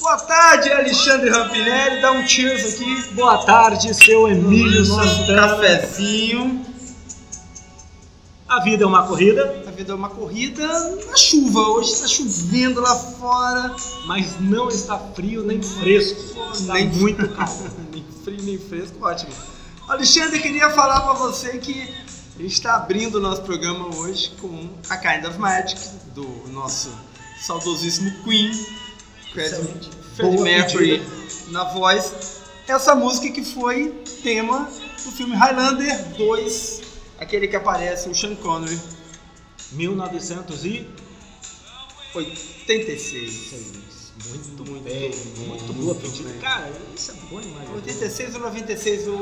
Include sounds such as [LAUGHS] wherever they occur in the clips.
Boa tarde, Alexandre Rampinelli. Dá um cheers aqui. Boa tarde, seu Emílio Nosso cafezinho. A vida é uma corrida, vida é uma corrida na chuva. Hoje está chovendo lá fora. mas não está frio nem fresco. Está Nem- muito calor. [LAUGHS] nem frio, nem fresco. Ótimo. Alexandre, queria falar para você que a gente está abrindo o nosso programa hoje com a Kind of Magic, do nosso saudosíssimo Queen. Freddie Mercury na voz. Essa música que foi tema do filme Highlander 2, aquele que aparece o Sean Connery, 1906. 86. Muito, Muito bem, bem, muito muito boa pedida. Cara, isso é bom demais. 86 ou 96 o,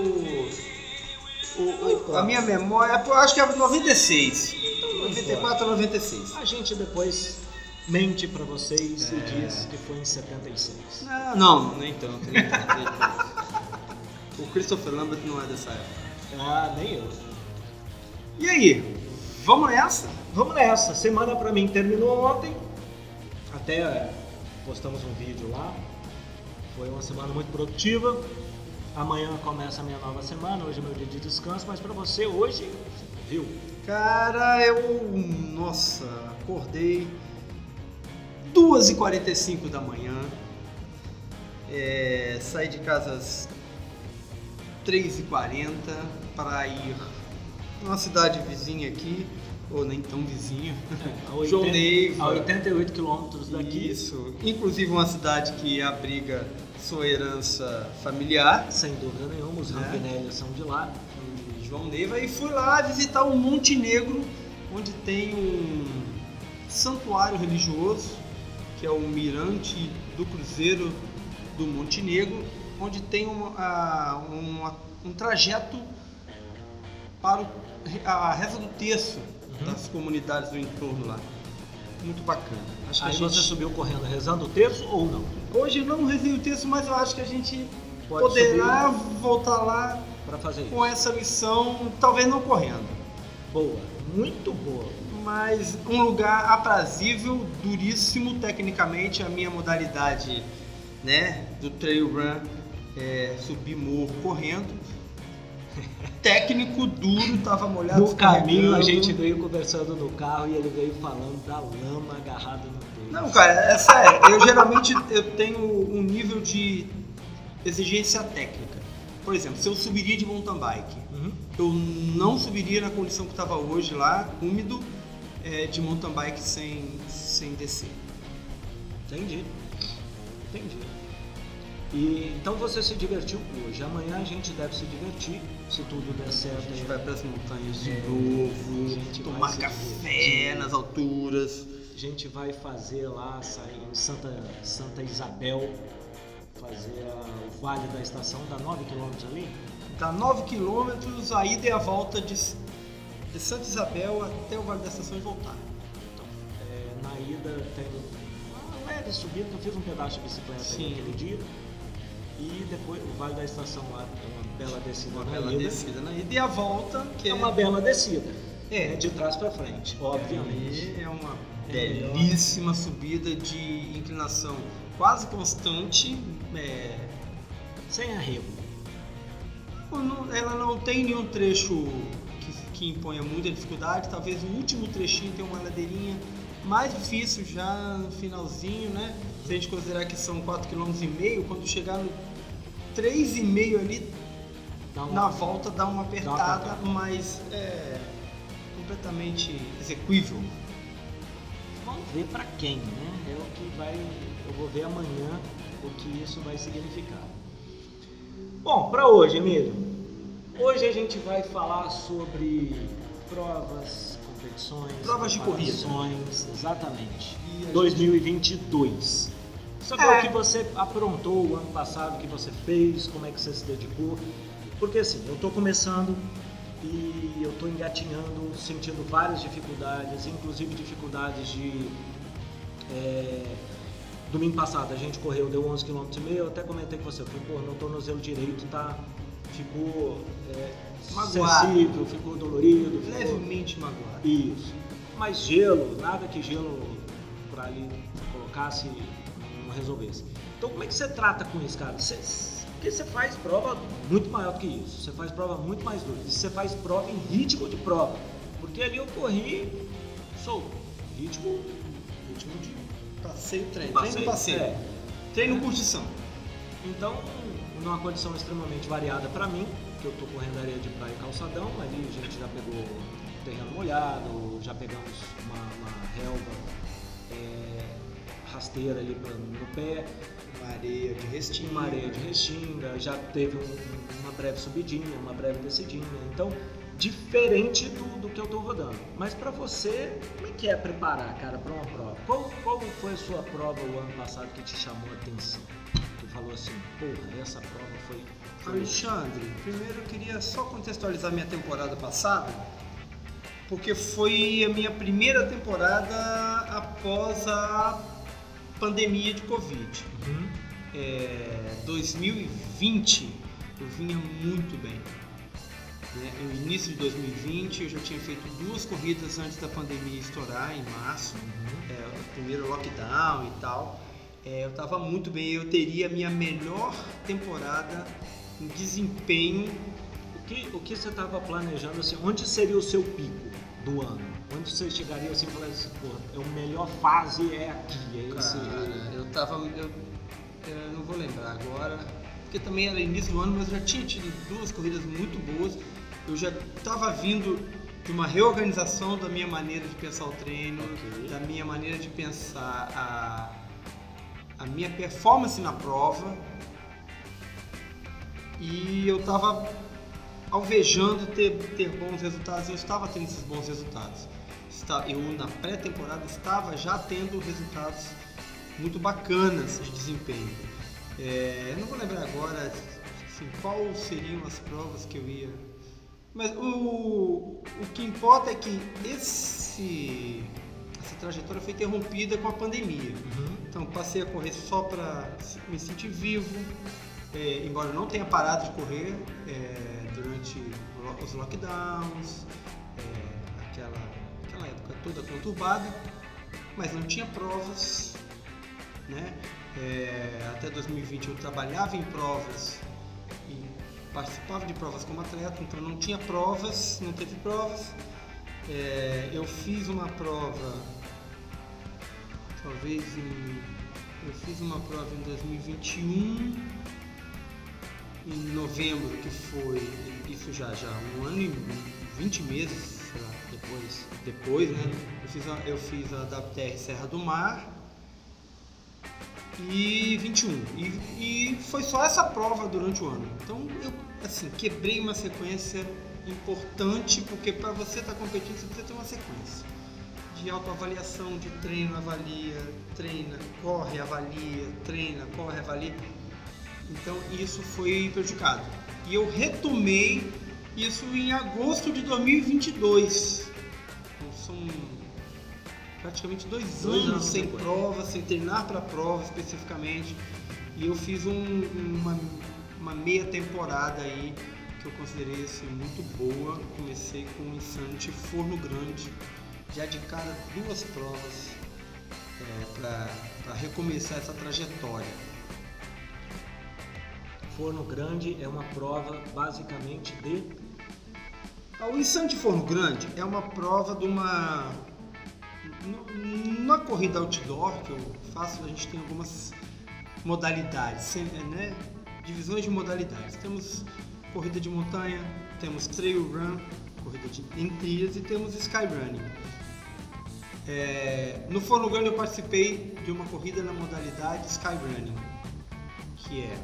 o, o- a minha memória, acho que é 96. 94 ou 96. A gente depois mente pra vocês É. e diz que foi em 76. Não, não, nem tanto, nem tanto. O Christopher Lambert não é dessa época. Ah, nem eu. E aí, vamos nessa? Vamos nessa. Semana pra mim terminou ontem. Até eh, postamos um vídeo lá. Foi uma semana muito produtiva. Amanhã começa a minha nova semana. Hoje é meu dia de descanso. Mas pra você, hoje, viu? Cara, eu. Nossa, acordei 2h45 da manhã. É, saí de casa às 3h40 para ir numa cidade vizinha aqui, ou nem tão vizinha. A João 80 Neiva. A 88 quilômetros daqui. Isso, inclusive uma cidade que abriga sua herança familiar. Sem dúvida nenhuma, os É. Rampinelli são de lá. em João Neiva e fui lá visitar o Monte Negro, onde tem um santuário religioso, que é o Mirante do Cruzeiro do Monte Negro, onde tem uma- a- uma- um trajeto para a reza do terço Uhum. das comunidades do entorno lá. Muito bacana. Acho que Aí a gente... você subiu correndo rezando o terço ou não? Hoje não rezei o terço, mas eu acho que a gente Pode poderá voltar lá Pra fazer isso. com essa missão, talvez não correndo. Boa, muito boa. mas um lugar aprazível, duríssimo tecnicamente, a minha modalidade, né, do trail run é subir morro correndo. Técnico duro, tava molhado. No caminho a gente veio conversando no carro e ele veio falando da lama agarrada no peito. Não, cara, é sério. Eu geralmente eu tenho um nível de exigência técnica. Por exemplo, se eu subiria de mountain bike, Uhum. eu não subiria na condição que estava hoje lá, úmido, é, de mountain bike sem, sem descer. Entendi. Entendi. E, então você se divertiu hoje. Amanhã a gente deve se divertir, se tudo der certo. A gente vai para as montanhas de É, novo, a gente vai tomar café nas alturas. A gente vai fazer lá, sair em Santa, Santa Isabel, fazer a- o Vale da Estação, dá 9 km ali. Dá 9 quilômetros, a ida e a volta de, de Santa Isabel até o Vale da Estação e voltar. Então, é, na ida tem uma leve subida, eu fiz um pedaço de bicicleta Sim. aí aquele dia. E depois o Vale da Estação lá é uma bela descida Uma na bela ida. descida na ida e a volta, que É uma bela descida. É. É de trás para frente, obviamente. É uma É belíssima subida de inclinação quase constante. é, Sem arrego. ela não tem nenhum trecho que, que imponha muita dificuldade. Talvez o último trechinho tenha uma ladeirinha mais difícil já no finalzinho, né? Se a gente considerar que são 4,5 km, quando chegar no 3,5 ali, Dá uma- na volta dá uma apertada, apertada. mas é completamente execuível. Vamos ver para quem, né? É o que vai. Eu vou ver amanhã o que isso vai significar. Bom, para hoje, Emílio. Hoje a gente vai falar sobre provas, competições, Provas de corrida. Exatamente. E a 2022. Saber É. o que você aprontou o ano passado, o que você fez, como é que você se dedicou. Porque assim, eu estou começando e eu estou engatinhando, sentindo várias dificuldades, inclusive dificuldades de é, domingo passado a gente correu, deu 11 km e meio, eu até comentei com você, eu falei, pô, meu tornozelo direito tá, ficou é, Magoado. sensível, ficou dolorido. ficou- Levemente magoado. Isso. Mas gelo, nada que gelo pra ali colocasse não resolvesse. Então como é que você trata com isso, cara? Você, porque você faz prova muito maior do que isso. Você faz prova muito mais dura. Você faz prova em ritmo de prova. Porque ali eu corri solto. Ritmo, ritmo de Passeio, treino. passeio. Treino, passeio. É. Treino, curtição. Então, numa condição extremamente variada para mim, que eu tô correndo areia de praia e calçadão, ali a gente já pegou terreno molhado, já pegamos uma, uma relva é, rasteira ali no pé, Uma areia de restinho. uma areia de restinga, já teve um- um- uma breve subidinha, uma breve descidinha. Então, diferente do, do que eu tô rodando. Mas para você, como é que é preparar, cara, para uma prova? Qual, qual foi a sua prova o ano passado que te chamou a atenção? Que falou assim, porra, essa prova foi. foi Alexandre, primeiro eu queria só contextualizar minha temporada passada, porque foi a minha primeira temporada após a pandemia de Covid. Uhum. É, 2020 eu vinha muito bem. Né? No início de 2020 eu já tinha feito duas corridas antes da pandemia estourar, em março, Uhum. é, o primeiro lockdown e tal. É, eu estava muito bem, eu teria a minha melhor temporada em desempenho. O que, o que você estava planejando assim? Onde seria o seu pico do ano? Onde você chegaria assim e falaria assim, pô, a melhor fase é aqui, é esse. Cara, eu tava. Eu, eu não vou lembrar agora, porque também era início do ano, mas eu já tinha tido duas corridas muito boas. Eu já estava vindo de uma reorganização da minha maneira de pensar o treino, Ok. da minha maneira de pensar a, a minha performance na prova. E eu estava alvejando ter, ter bons resultados e eu estava tendo esses bons resultados. Está- Eu, na pré-temporada, estava já tendo resultados muito bacanas de desempenho. É, não vou lembrar agora assim, qual seriam as provas que eu ia. Mas o, o que importa é que esse, essa trajetória foi interrompida com a pandemia. Uhum. Então passei a correr só para me sentir vivo, é, embora eu não tenha parado de correr é, durante os lockdowns, toda conturbada, mas não tinha provas, né? É, até 2020 eu trabalhava em provas e participava de provas como atleta, então não tinha provas, não teve provas. É, eu fiz uma prova talvez em. Eu fiz uma prova em 2021, em novembro, que foi. Isso já, já um ano e 20 meses, lá, depois. Depois, né? Eu fiz a, eu fiz a WTR Serra do Mar e 21. E, e foi só essa prova durante o ano. Então eu assim, quebrei uma sequência importante, porque para você estar competindo você precisa ter uma sequência de autoavaliação, de treino, avalia, treina, corre, avalia, treina, corre, avalia. Então isso foi prejudicado. E eu retomei isso em agosto de 2022. São praticamente dois, Dois anos, anos sem depois. prova, sem treinar para prova especificamente. E eu fiz um- uma, uma meia temporada aí que eu considerei assim, muito boa. Comecei com o Insanity Forno Grande, já de cara duas provas para recomeçar essa trajetória. Forno Grande é uma prova basicamente de. O Insanity Forno Grande é uma prova de uma. Na corrida outdoor que eu faço, a gente tem algumas modalidades, né? divisões de modalidades. Temos corrida de montanha, temos trail run, corrida de, em trilhas e temos skyrunning. É, no Forno Grande eu participei de uma corrida na modalidade skyrunning, que é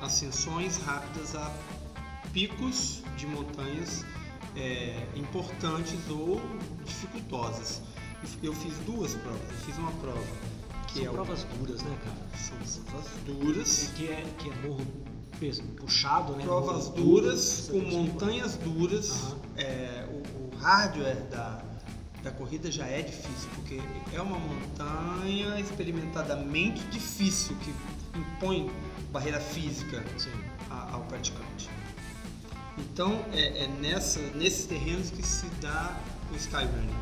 ascensões rápidas a picos de montanhas é, importantes ou dificultosas. Eu fiz duas provas. Eu fiz uma prova que São é o- provas duras, né, cara? são provas duras, Que é, que é morro pes- puxado, né? provas Morro duras com montanhas duras. É, o, o hardware da, da corrida já é difícil, porque é uma montanha experimentadamente difícil que impõe barreira física Sim. ao praticante. Então é, é nessa, nesses terrenos que se dá o skyrunning.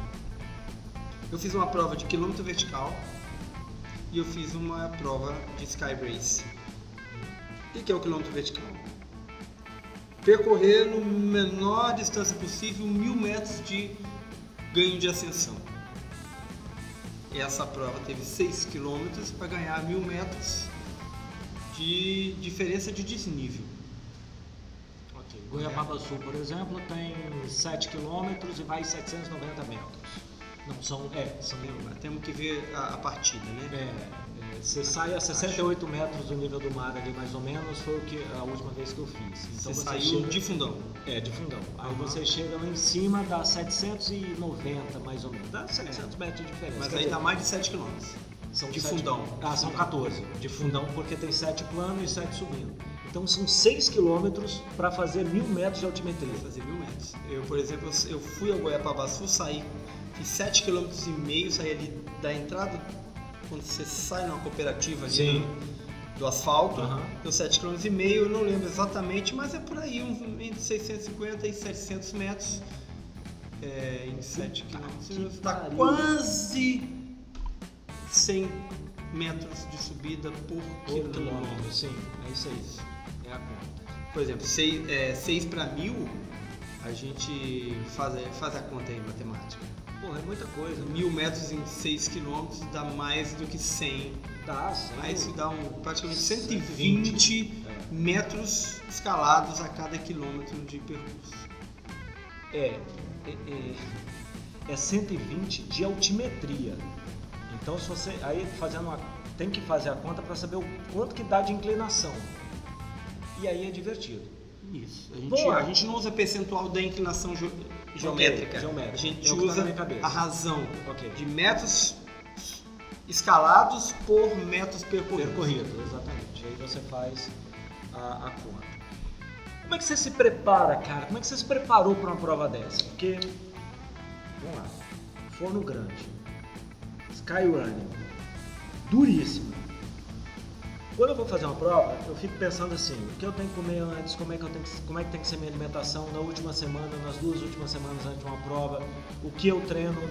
Eu fiz uma prova de quilômetro vertical e eu fiz uma prova de sky race. O que é o quilômetro vertical? Percorrer no menor distância possível mil metros de ganho de ascensão. Essa prova teve 6 quilômetros para ganhar mil metros de diferença de desnível. Goiababa Sul, por exemplo, tem 7 km e vai 790 metros. Não, são. É, são. Temos que ver a, a partida, né? É, é, você sai a 68 metros do nível do mar ali, mais ou menos, foi o que, a última vez que eu fiz. Então Você você, saiu chega, de fundão. É, de fundão. Aí Aham. você chega lá em cima, dá 790 mais ou menos. Dá 700 metros de diferença. Mas Quer aí dá mais de 7 km. são de fundão. Ah, são 14 de fundão, porque tem 7 plano e 7 subindo. Então são 6 quilômetros para fazer mil metros de altimetria. fazer mil metros. Eu, por exemplo, eu fui ao Goiapaba Sul, saí, fiz 7 km e meio, saí ali da entrada, quando você sai numa cooperativa ali do, do asfalto, Aham. deu 7 km e meio, eu não lembro exatamente, mas é por aí, entre 650 e 700 metros. É, em 7 que km, dá pariu. quase 100 metros de subida por Por quilômetro. quilômetro, sim, é isso aí. É. Por exemplo, 6 para mil, a gente faz, faz a conta aí, matemática. Porra, é muita coisa. Mil metros em 6 quilômetros dá mais do que 100. Dá, sim. Aí isso dá um, praticamente 120. 120 É. metros escalados a cada quilômetro de percurso. É, é, é, é 120 de altimetria. Então se você aí fazendo uma, tem que fazer a conta para saber o quanto que dá de inclinação. E aí é divertido. Isso. A gente, Boa. a gente não usa percentual da inclinação geo- geométrica. geométrica. A gente É tá usa a razão Ok. de metros escalados por metros percorridos. Percorrido, exatamente. Aí você faz a, a conta. Como é que você se prepara, cara? Como é que você se preparou para uma prova dessa? Porque, vamos lá, forno grande, skyrunning, duríssimo. Quando eu vou fazer uma prova, eu fico pensando assim, o que eu tenho que comer antes, como é que, eu tenho que, como é que tem que ser minha alimentação na última semana, nas duas últimas semanas antes de uma prova, o que eu treino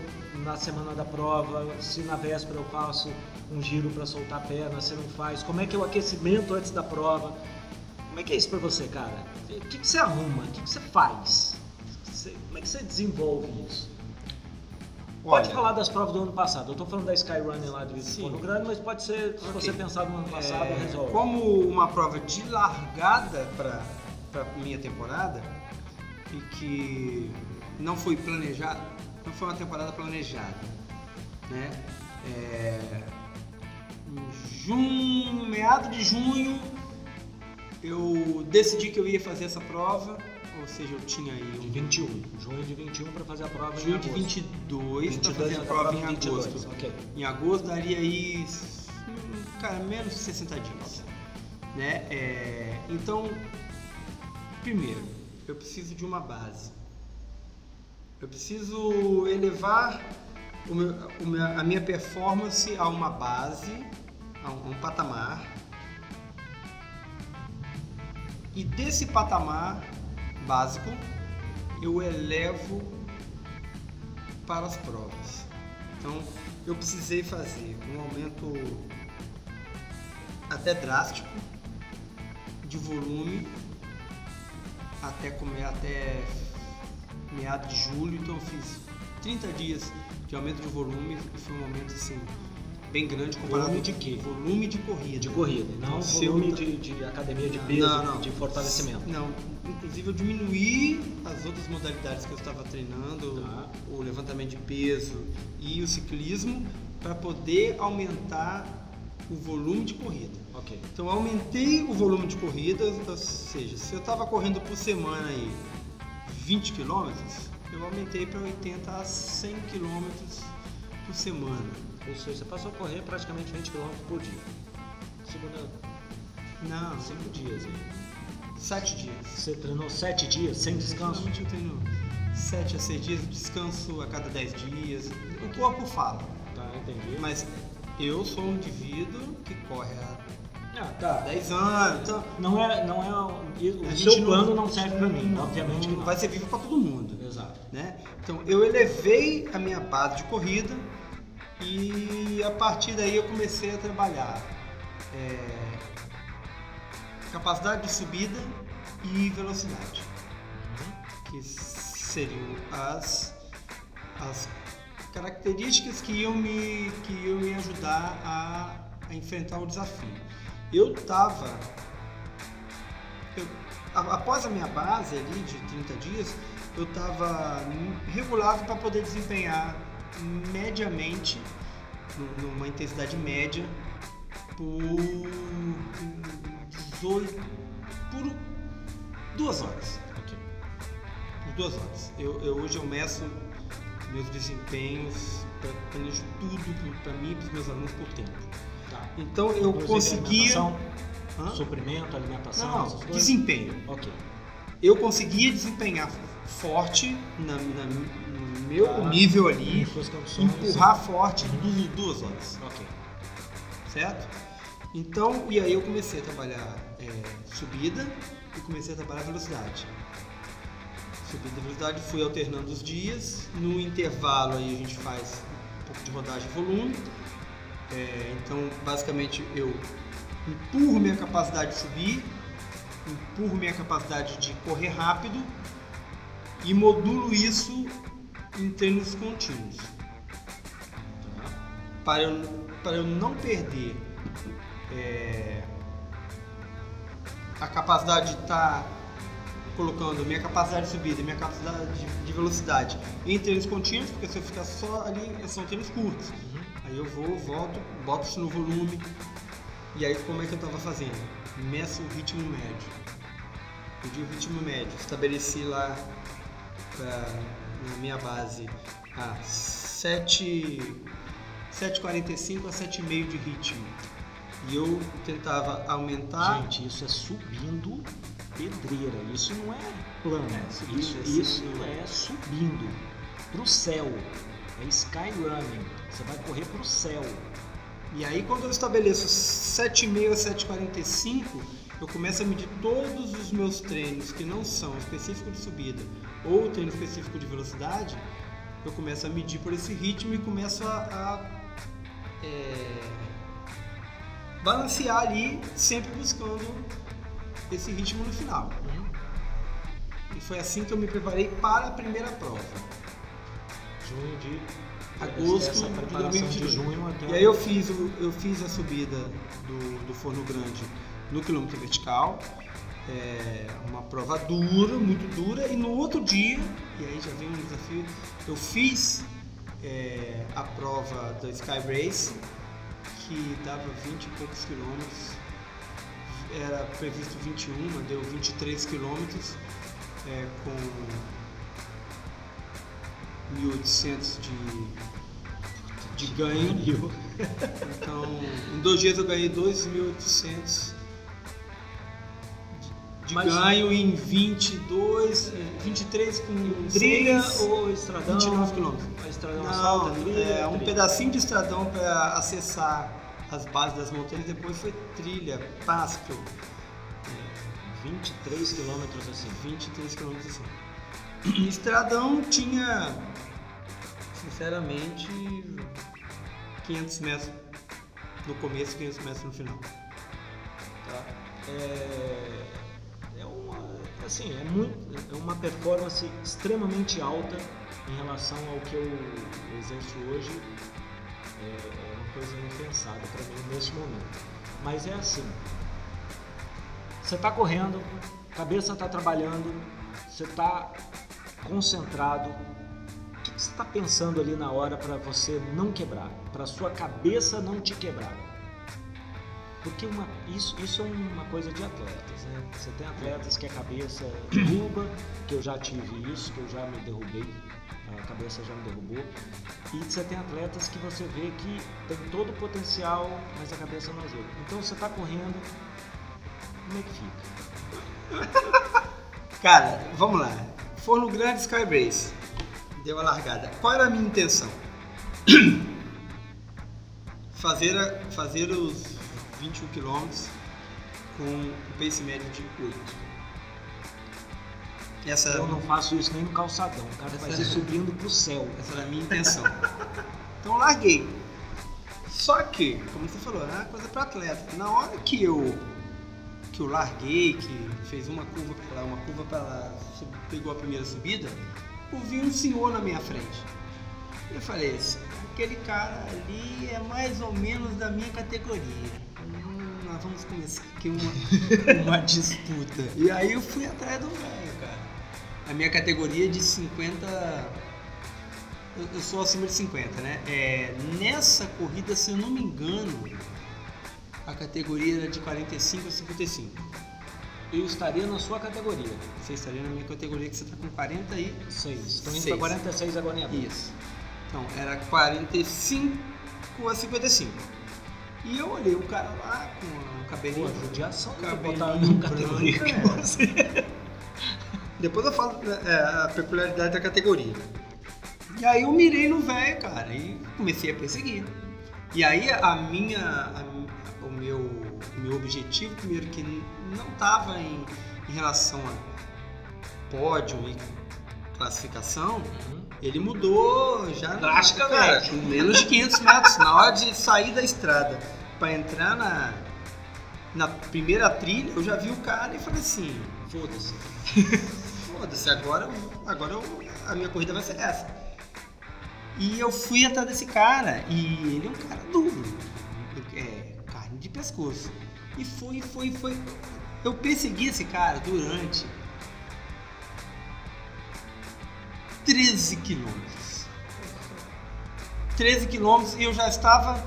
na semana da prova, se na véspera eu faço um giro para soltar a perna, se não faz, como é que é o aquecimento antes da prova. Como é que é isso pra você, cara? O que, que você arruma? O que, que você faz? Como é que você desenvolve isso? Pode Olha, falar das provas do ano passado. Eu tô falando da Skyrunning lá de. Forno Grande, mas pode ser, se Ok. você pensar no ano passado, É, resolve. Como uma prova de largada para minha temporada e que não foi planejada, não foi uma temporada planejada, né? É, junho, meado de junho, eu decidi que eu ia fazer essa prova, ou seja, eu tinha aí De um 21. Junho de 21 para fazer a prova em junho de agosto. 22 para 22 fazer a prova em 22, agosto. Ok. Em agosto daria aí, cara, menos de 60 dias. Né? É, então, primeiro, eu preciso de uma base. Eu preciso elevar meu- a minha performance a uma base, a um, a um patamar. E desse patamar básico, eu elevo para as provas. Então, eu precisei fazer um aumento até drástico de volume até comer até meados de julho, então eu fiz 30 dias de aumento de volume e foi um aumento assim bem grande comparado Volume de quê? Volume de corrida. De corrida, não se eu- volume de, de academia de peso, Não, não. de fortalecimento. Não, inclusive eu diminuí as outras modalidades que eu estava treinando, Tá. o levantamento de peso e o ciclismo, para poder aumentar o volume de corrida. Ok. Então eu aumentei o volume de corrida, ou seja, se eu estava correndo por semana aí 20 km, eu aumentei para 80 a 100 km por semana. Ou seja, você passou a correr praticamente 20 km por dia. Segunda, Não, 5 dias aí. 7 dias. Você treinou 7 dias sem descanso? Geralmente eu treino 7 a 6 dias, descanso a cada 10 dias. O corpo fala. Tá, entendi. Mas eu sou um indivíduo que corre há Ah, tá. 10 anos. Então, Não é, não é, o seu plano não serve pra mim, não, obviamente que não não. vai ser vivo para todo mundo. Exato. né? Então eu elevei a minha base de corrida e a partir daí eu comecei a trabalhar é, capacidade de subida e velocidade, que seriam as, as características que iam me, que iam me ajudar a, a enfrentar o desafio. Eu estava após a minha base ali de 30 dias, eu estava regulado para poder desempenhar mediamente, nu- numa intensidade média, por 18, por duas horas. Ok. Por duas horas. Eu, eu- hoje eu meço meus desempenhos, planejo tudo para mim e para os meus alunos por tempo. Tá. Então eu Inclusive, conseguia. alimentação, Hã? suprimento, alimentação, Não, não, desempenho. Ok. eu conseguia desempenhar forte na, na- meu Tá. nível ali, empurrar forte Uhum. du- duas horas, Ok. certo? Então, e aí eu comecei a trabalhar é, subida e comecei a trabalhar velocidade. Subida e velocidade, fui alternando os dias. No intervalo aí a gente faz um pouco de rodagem e volume. É, então, basicamente, eu empurro minha capacidade de subir, empurro minha capacidade de correr rápido e modulo isso em treinos contínuos. Tá. Para eu, para eu não perder é, a capacidade de estar colocando minha capacidade de subida e minha capacidade de, de velocidade em treinos contínuos, porque se eu ficar só ali, são treinos curtos. Uhum. Aí eu vou, volto, boto isso no volume. E aí como é que eu estava fazendo? Meço o ritmo médio. Pedi o ritmo médio. Estabeleci lá pra, na minha base a 7 7,45 a 7,5 de ritmo. E eu tentava aumentar. Gente, isso é subindo pedreira. Isso não é plano. É, subindo, isso, é isso subindo. é subindo pro céu. É sky running. Você vai correr pro céu. E aí quando eu estabeleço 7,5 a 7,45, eu começo a medir todos os meus treinos que não são específicos de subida ou treino específico de velocidade, eu começo a medir por esse ritmo e começo a, a, é, balancear ali, sempre buscando esse ritmo no final. E foi assim que eu me preparei para a primeira prova. Junho de Agosto de preparação de 2022. junho até E aí eu fiz, eu fiz a subida do, do Forno Grande no quilômetro vertical. É uma prova dura, muito dura. E no outro dia, e aí já vem um desafio, eu fiz é, a prova da Sky Race, que dava 20 e poucos quilômetros. Era previsto 21, mas deu 23 quilômetros, é, com 1.800 de, de ganho. Então, em dois dias eu ganhei 2.800 de, Mas- ganho em 22, eh, 23 com Trilha ou estradão? 29 quilômetros. A estradão asfalto, Não, trilha? é um trilha. pedacinho de estradão para acessar as bases das montanhas, depois foi trilha, pasto, 23 quilômetros assim. 23 quilômetros assim. Estradão tinha, sinceramente, 500 metros no começo, 500 metros no final. Tá? É, é assim, é, muito, é uma performance extremamente alta em relação ao que eu exerço hoje. É, é uma coisa impensada para mim nesse momento. Mas é assim. Você está correndo, cabeça está trabalhando, você está concentrado. O que que você está pensando ali na hora para você não quebrar, para sua cabeça não te quebrar? Porque uma, isso, isso é uma coisa de atletas, né? Você tem atletas que a cabeça derruba, que eu já tive isso, que eu já me derrubei, a cabeça já me derrubou. E você tem atletas que você vê que tem todo o potencial, mas a cabeça não ajuda. Então você está correndo, como é que fica? [LAUGHS] Cara, vamos lá. Forno Grande Sky. Deu a largada. Qual era a minha intenção? [CLEARS THROAT] fazer, a- fazer os 21 km com o pace médio de 8. Essa, Eu não faço isso nem no calçadão. O cara vai Essa- ser subindo pro céu. essa era a minha intenção. então eu larguei. Só que, como você falou, é uma coisa para atleta. Na hora que eu que eu larguei, que fez uma curva para lá, uma curva para lá, pegou a primeira subida, eu vi um senhor na minha frente. Eu falei, "Esse- aquele cara ali é mais ou menos da minha categoria. Nós vamos começar aqui uma, [LAUGHS] uma disputa. E aí eu fui atrás do velho, cara. A minha categoria é de 50 eu, sou acima de 50, né? É, nessa corrida, se eu não me engano, a categoria era de 45 a 55. Eu estaria na sua categoria. Você estaria na minha categoria que você está com 40 e 6. Estão indo pra 46 agora em abril. Isso. Então, era 45 a 55. E eu olhei o cara lá com o Pô, cabelinho. judiação de cabelinho categoria branco, que é. você. [LAUGHS] Depois eu falo é, a peculiaridade da categoria. E aí eu mirei no velho, cara, e comecei a perseguir. E aí a minha, a- o, meu, o meu objetivo, primeiro que não estava em, em relação a pódio e classificação, ele mudou já na- Drasticamente. cara, com menos de 500 metros. Na hora de sair da estrada para entrar na, na primeira trilha, eu já vi o cara e falei assim, Foda-se. [LAUGHS] foda-se, agora, agora eu- a minha corrida vai ser essa. E eu fui atrás desse cara, e ele é um cara duro, é, carne de pescoço. E foi, foi, foi. Eu persegui esse cara durante 13 quilômetros. 13 quilômetros e eu já estava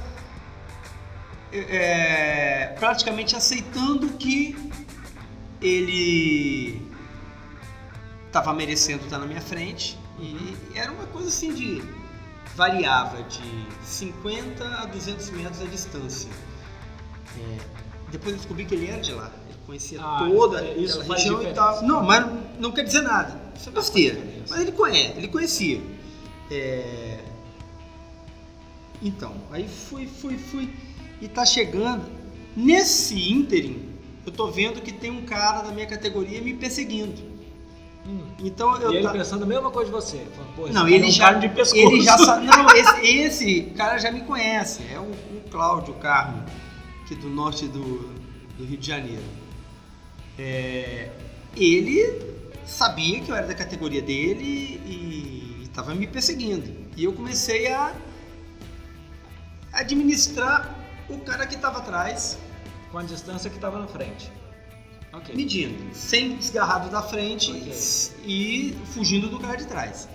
é, praticamente aceitando que ele estava merecendo estar na minha frente e era uma coisa assim de variava de 50 a 200 metros a distância. É, depois eu descobri que ele era de lá, conhecia Ah, toda é, isso aquela região e tal. Não, mas não quer dizer nada. Isso é besteira. Mas ele conhece, ele conhecia. É, Então, aí fui, fui, fui e tá chegando. Nesse ínterim, eu tô vendo que tem um cara da minha categoria me perseguindo. Hum. Então eu E ele ta- pensando a mesma coisa de você. Falando, não, é ele um já, de pescoço. ele já sabe. [LAUGHS] Não, esse, esse cara já me conhece. É o, o Cláudio Carmo, que é do norte do, do Rio de Janeiro. É, ele sabia que eu era da categoria dele e estava me perseguindo. E eu comecei a administrar o cara que estava atrás, Com a distância que tava na frente. Ok. medindo, sem desgarrado da frente Ok. e fugindo do cara de trás.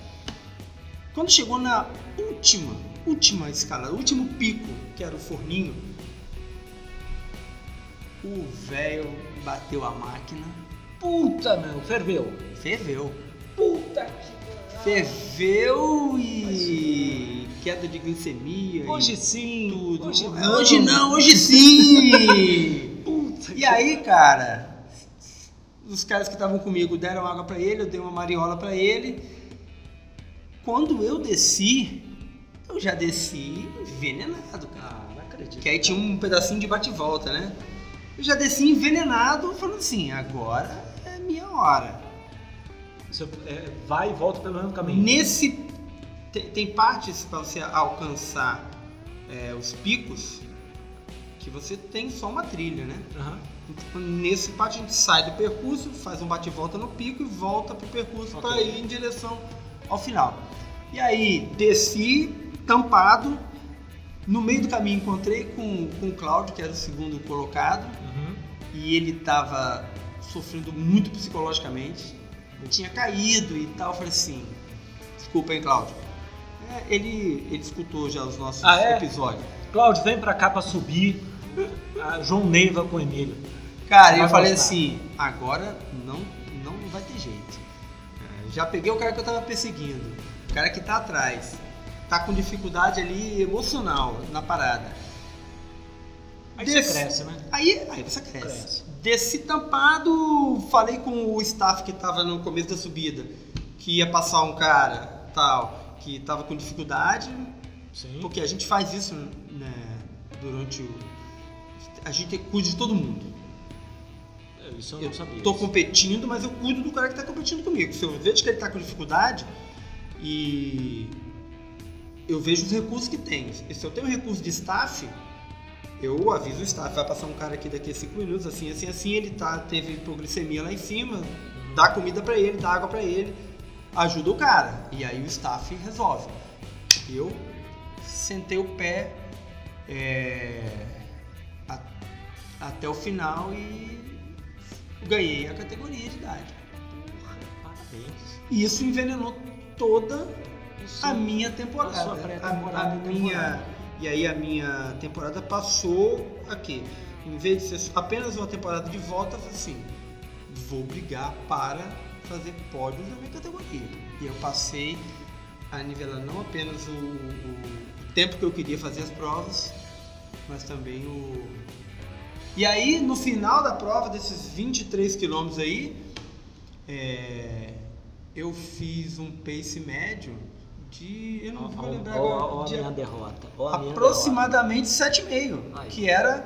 Quando chegou na última, última escala, último pico, que era o forninho, o velho bateu a máquina, Puta, meu, ferveu. ferveu. Puta que Ferveu e queda de glicemia. Hoje sim. tudo. Hoje não. hoje não, hoje sim. [LAUGHS] Puta E aí, cara, os caras que estavam comigo deram água pra ele, eu dei uma mariola pra ele. Quando eu desci, eu já desci envenenado, cara. Ah, não acredito. Que aí tinha um pedacinho de bate-volta, né? Eu já desci envenenado, falando assim, agora é minha hora. Você é, vai e volta pelo mesmo caminho. Nesse. Tem, tem partes para você alcançar é, os picos que você tem só uma trilha, né? Aham. Então, nesse parte a gente sai do percurso, faz um bate-volta no pico e volta pro percurso Ok. para ir em direção ao final. E aí desci, tampado, no meio do caminho encontrei com, com o Cláudio, que era o segundo colocado, Uhum. E ele estava sofrendo muito psicologicamente, tinha caído e tal. Eu falei assim: desculpa, hein, Cláudio. É, ele, ele escutou já os nossos Ah, é? episódios. Cláudio, vem pra cá pra subir. Ah, João Neiva com o Emílio. Cara, Vai eu falei gostar. assim: agora não, não vai ter jeito. É, Já peguei o cara que eu tava perseguindo, o cara que tá atrás, tá com dificuldade ali emocional na parada. Aí Desse- você cresce, né? Aí, aí você cresce. Cresce. Desci tampado, falei com o staff que tava no começo da subida. que ia passar um cara tal que tava com dificuldade, Sim. porque a gente faz isso né, durante o. A gente cuida de todo mundo. Isso eu não Eu sabia. tô competindo, mas eu cuido do cara que tá competindo comigo. Se eu vejo que ele tá com dificuldade e eu vejo os recursos que tem. E se eu tenho recurso de staff, eu aviso o staff, vai passar um cara aqui daqui a 5 minutos, assim, assim, assim, ele tá, teve hipoglicemia lá em cima, dá comida pra ele, dá água pra ele, ajuda o cara. E aí o staff resolve. Eu sentei o pé é, a- até o final e ganhei a categoria de idade. Porra, parabéns. E isso envenenou toda Isso- a minha temporada. A sua pré-temporada A- a minha temporada. E aí a minha temporada passou aqui. Em vez de ser apenas uma temporada de volta, assim, vou brigar para fazer pódios na minha categoria. E eu passei a nivelar não apenas o, o tempo que eu queria fazer as provas, mas também o. E aí, no final da prova, desses 23 quilômetros aí, é, eu fiz um pace médio de. Eu não vou lembrar ó, agora. ó a de minha derrota. a aproximadamente 7,5, Aí. que era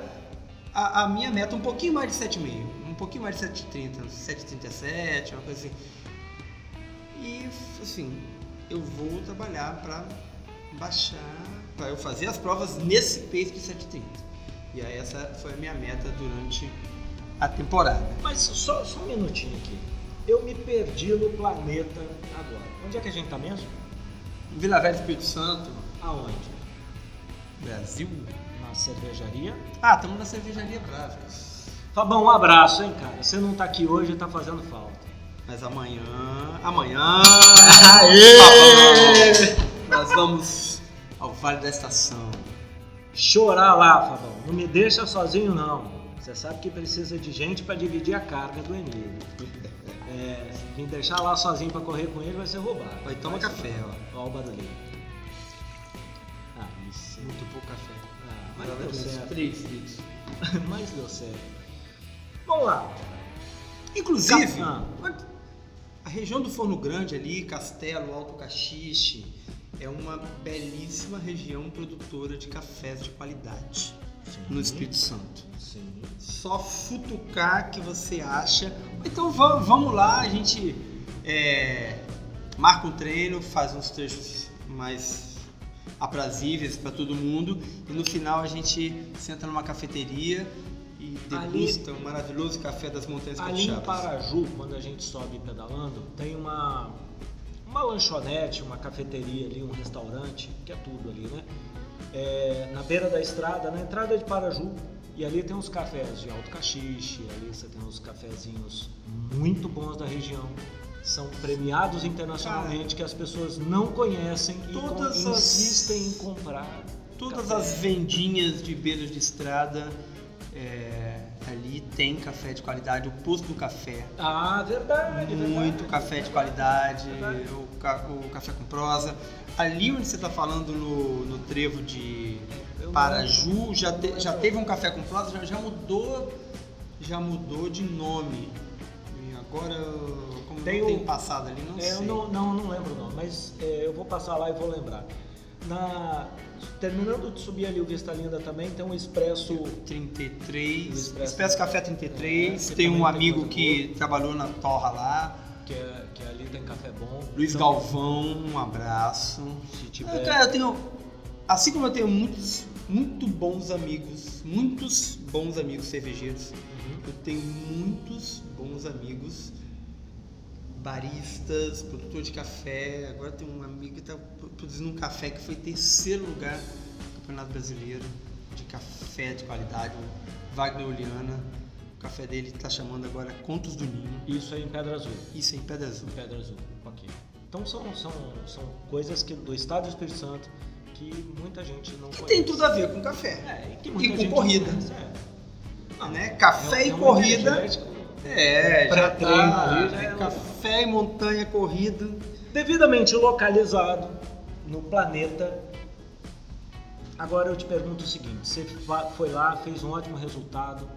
a, a minha meta, um pouquinho mais de 7,5, um pouquinho mais de 7,30, 7,37, uma coisa assim. E assim, eu vou trabalhar para baixar, para eu fazer as provas nesse pace de 7,30. E aí essa foi a minha meta durante a temporada. Mas só, só um minutinho aqui. Eu me perdi no planeta agora. Onde é que a gente tá mesmo? Vila Velha Espírito Santo, Aonde? Brasil. Na cervejaria. Ah, estamos na cervejaria Bravas. Fabão, um abraço, hein, cara. Você não tá aqui hoje, tá fazendo falta. Mas amanhã. Amanhã. Aê! Nós vamos ao Vale da Estação. Chorar lá, Fabão. Não me deixa sozinho, não. Você sabe que precisa de gente pra dividir a carga do Emílio. É, se me deixar lá sozinho pra correr com ele, vai ser roubado. Vai tomar café, ó. Ó o barulhinho. Ah, isso. Muito pouco café. Ah, mas deu certo. 3 litros. [LAUGHS] mas deu certo. Vamos lá. Inclusive, Ah. a região do Forno Grande ali, Castelo, Alto Caxixe, é uma belíssima região produtora de cafés de qualidade no Espírito Santo. Só futucar que você acha. Então vamos, lá, a gente é, marca um treino, faz uns trechos mais aprazíveis para todo mundo e no final a gente senta numa cafeteria e Ali- degusta o maravilhoso café das Montanhas Ali em Capixabas. Paraju, quando a gente sobe pedalando, tem uma, uma lanchonete, uma cafeteria ali, um restaurante, que é tudo ali, né? É, na beira da estrada, na entrada de Paraju, e ali tem uns cafés de alto cachixe, ali você tem uns cafezinhos muito bons da região. São premiados internacionalmente, que as pessoas não conhecem e com- as- insistem em comprar. Todas café. as vendinhas de beira de estrada é, ali tem café de qualidade, o posto do café. Ah, verdade, Muito verdade. café de qualidade, Verdade. o, o café com prosa. Ali onde você está falando no, no trevo de Paraju, já, te- já teve um café com prosa, já, já mudou, já mudou de nome. E agora, como Tem não tem passado ali, não É, sei. eu não, não, não lembro não, mas é, eu vou passar lá e vou lembrar. Na, terminando de subir ali o Vista Linda também, tem um expresso 33, O Expresso. Expresso Café 33, É, tem um tem amigo coisa que trabalhou na Torra lá, que, é, que ali tem café bom. Luiz Então, Galvão, um abraço. Se Eu, tiver. cara, eu tenho, assim como eu tenho muitos, muito bons amigos, muitos bons amigos cervejeiros, Uhum. eu tenho muitos bons amigos baristas, produtor de café. Agora tem um amigo que está produzindo um café que foi terceiro lugar no Campeonato Brasileiro de café de qualidade, Wagner Oliana. O café dele está chamando agora Contos do Ninho. Isso aí em Pedra Azul. Isso é em Pedra Azul. Pedra Azul, ok. Então são, são, são coisas que, do estado do Espírito Santo que muita gente não Que conhece. tem tudo a ver com café. É, e, que E com gente não corrida. conhece, é. Ah, né? Café é- e é um corrida. É, já tá, já é café e montanha corrida. devidamente localizado no planeta. Agora eu te pergunto o seguinte: você foi lá, fez um ótimo resultado,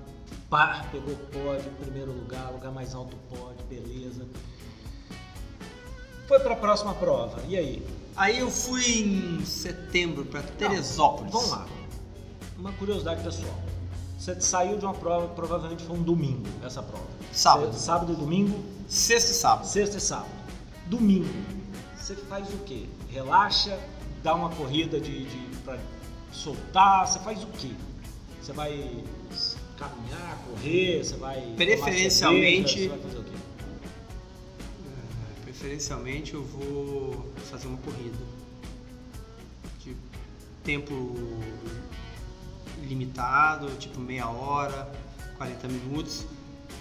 pá, pegou pódio, primeiro lugar, lugar mais alto pódio, beleza. Foi para a próxima prova. E aí? Aí eu fui em setembro para Teresópolis. Vamos lá. Uma curiosidade pessoal. Você saiu de uma prova, provavelmente foi um domingo, essa prova. Sábado. Você- sábado e domingo, Sexta e sábado. sexta e sábado. Domingo, você faz o quê? Relaxa, dá uma corrida de, de para soltar, você faz o quê? Você vai caminhar, correr, você vai Preferencialmente- cerveja, você vai Preferencialmente eu vou fazer uma corrida de tempo limitado, tipo meia hora, 40 minutos,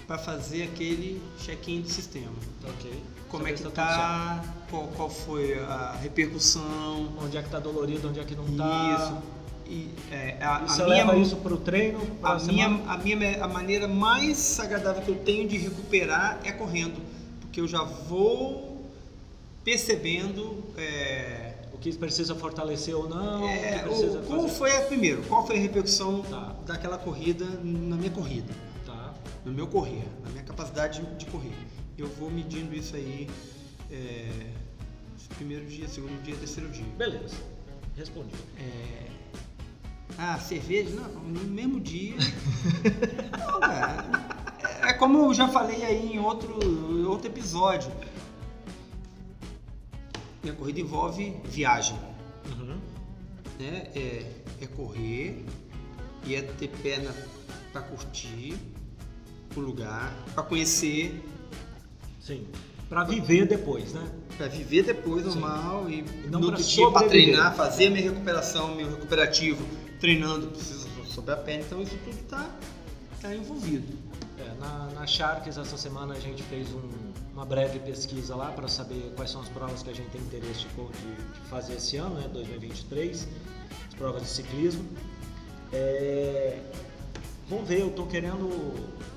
para fazer aquele check-in do sistema. Ok. Como Saber é que se tudo tá, qual, qual foi a repercussão. Onde é que tá dolorido, onde é que não isso. tá. E, é, a, E a você minha, leva isso pro treino? pra a minha, a minha a maneira mais agradável que eu tenho de recuperar é correndo, porque eu já vou percebendo é, O que precisa fortalecer ou não? é, o que qual fazer? foi a primeiro, qual foi a repercussão Tá. daquela corrida na minha corrida, Tá. no meu correr, na minha capacidade de correr. Eu vou medindo isso aí é, primeiro dia, segundo dia, terceiro dia. Beleza. Respondi. É, Ah, cerveja? Não, no mesmo dia. [LAUGHS] Não, cara. É como eu já falei aí em outro, outro episódio. Minha corrida envolve viagem. Uhum. Né? É, é correr e é ter perna para curtir o lugar, para conhecer, Sim. Pra viver depois, né? para viver depois Sim. normal e, não pra outro dia para sobreviver. treinar, fazer a minha recuperação, meu recuperativo, treinando, preciso sobre a perna, então isso tudo tá, tá envolvido. É, na, na Sharks, essa semana, a gente fez um- uma breve pesquisa lá para saber quais são as provas que a gente tem interesse de, de- fazer esse ano, né, 2023, as provas de ciclismo. É, vamos ver, eu tô querendo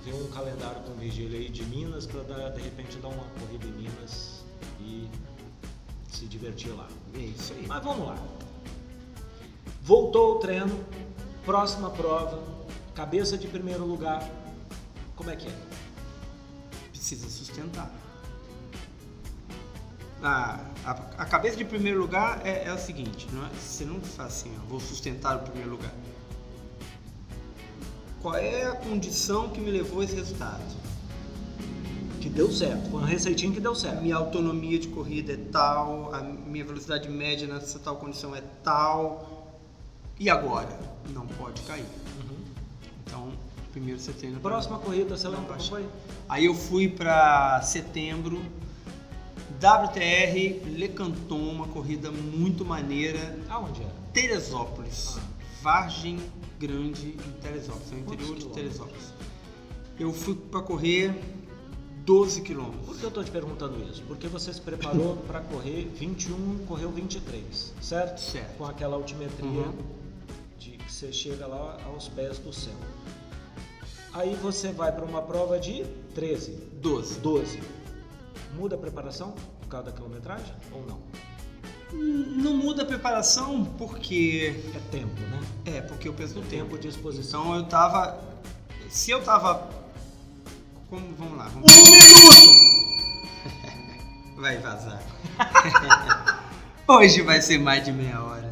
ver um calendário com vigília aí de Minas para de repente dar uma corrida em Minas e se divertir lá. É isso aí. Mas vamos lá. Voltou o treino, próxima prova, cabeça de primeiro lugar. Como é que é? Precisa sustentar. A, a, a cabeça de primeiro lugar é, é o seguinte, não é, você não faz assim, ó, vou sustentar o primeiro lugar. Qual é a condição que me levou a esse resultado? Que deu certo, foi uma receitinha que deu certo. minha autonomia de corrida é tal, a minha velocidade média nessa tal condição é tal. E agora? Não pode cair. Uhum. Então, primeiro treina pra- Próxima corrida, você lembra qual foi? Aí eu fui para setembro, WTR Le Canton, uma corrida muito maneira, Aonde era? Teresópolis, Ah. Vargem Grande em Teresópolis, no Quantos interior de? Teresópolis. Eu fui para correr 12 Por quilômetros. que eu tô te perguntando isso? Porque você se preparou [LAUGHS] para correr 21, correu 23, certo? Certo. Com aquela altimetria Uhum. de que você chega lá aos pés do céu. Aí você vai para uma prova de 13, 12. 12. Muda a preparação por causa da quilometragem ou não? Hum, Não muda a preparação porque É tempo, né? é porque eu penso no tempo. Tempo de exposição. Então eu tava se eu tava como vamos lá, vamos Um minuto! [LAUGHS] Vai vazar. [LAUGHS] Hoje vai ser mais de meia hora.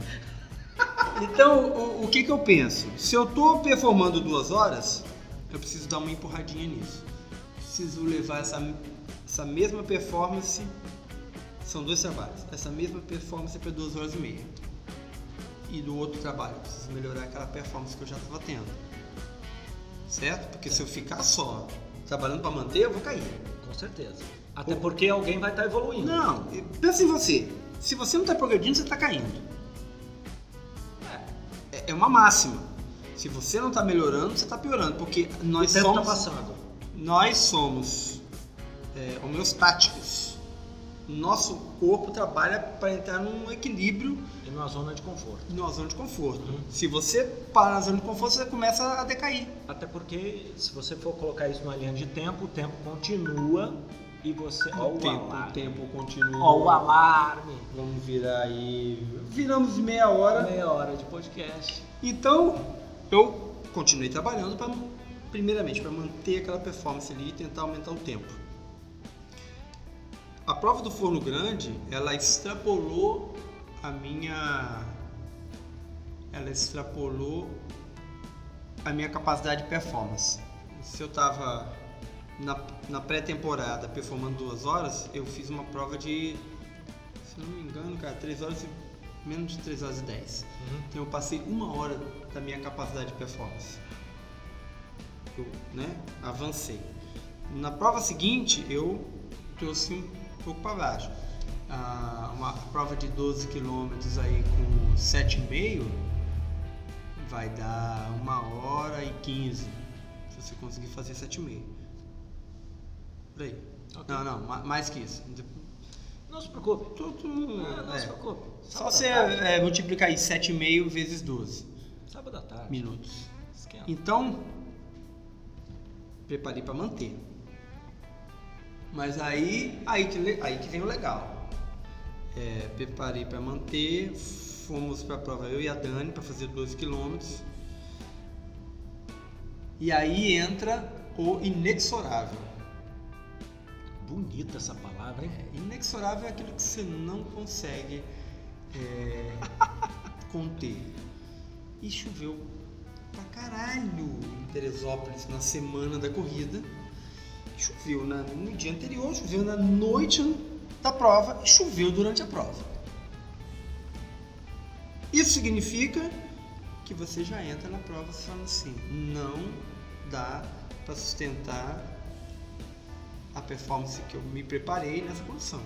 Então, o, o que, que eu penso? Se eu tô performando duas horas, eu preciso dar uma empurradinha nisso. Preciso levar essa, essa mesma performance. São dois trabalhos. Essa mesma performance para duas horas e meia. E do outro trabalho, eu preciso melhorar aquela performance que eu já estava tendo. Certo? Porque se eu ficar só trabalhando para manter, eu vou cair. Com certeza. Até porque alguém vai estar evoluindo. Não, pensa em você. Se você não está progredindo, você está caindo. É, é uma máxima. Se você não está melhorando, você está piorando, porque O nós tempo somos, tá passando. nós somos é, homeostáticos. Nosso corpo trabalha para entrar num equilíbrio E numa zona de conforto. numa zona de conforto. Uhum. Se você parar na zona de conforto, você começa a decair. Até porque, se você for colocar isso numa linha de tempo, o tempo continua e você. Ó, o, tempo, o alarme. tempo continua. Ó, o alarme. Vamos virar aí. Viramos meia hora. Meia hora de podcast. Então, eu continuei trabalhando para, primeiramente, para manter aquela performance ali e tentar aumentar o tempo. a prova do forno grande, ela extrapolou a minha ela extrapolou a minha capacidade de performance. Se eu tava na, na pré-temporada performando duas horas, eu fiz uma prova de, se não me engano, cara, 3 horas e menos de 3 horas e 10. Então eu passei uma hora da minha capacidade de performance. Eu, né, avancei. Na prova seguinte, eu trouxe um pouco para baixo. Ah, uma prova de 12 km aí com 7,5 vai dar uma hora e 15 se você conseguir fazer 7,5. Por aí. Ok. Não, não, ma- mais que isso. Não se preocupe. Tudo, Não, não é. se preocupe. Só Sábado você à tarde. é, multiplicar aí 7,5 vezes 12 Sábado à tarde. minutos. Esquenta. Então, preparei para manter. Mas aí, aí que, aí que vem o legal. É, preparei para manter, fomos para a prova eu e a Dani para fazer 12 quilômetros. E aí entra o inexorável. Bonita essa palavra, hein? É, inexorável é aquilo que você não consegue é, [LAUGHS] conter. E choveu pra caralho em Teresópolis na semana da corrida. Choveu na- no dia anterior, choveu na noite da prova e choveu durante a prova. Isso significa que você já entra na prova falando assim, não dá para sustentar a performance que eu me preparei nessa condição.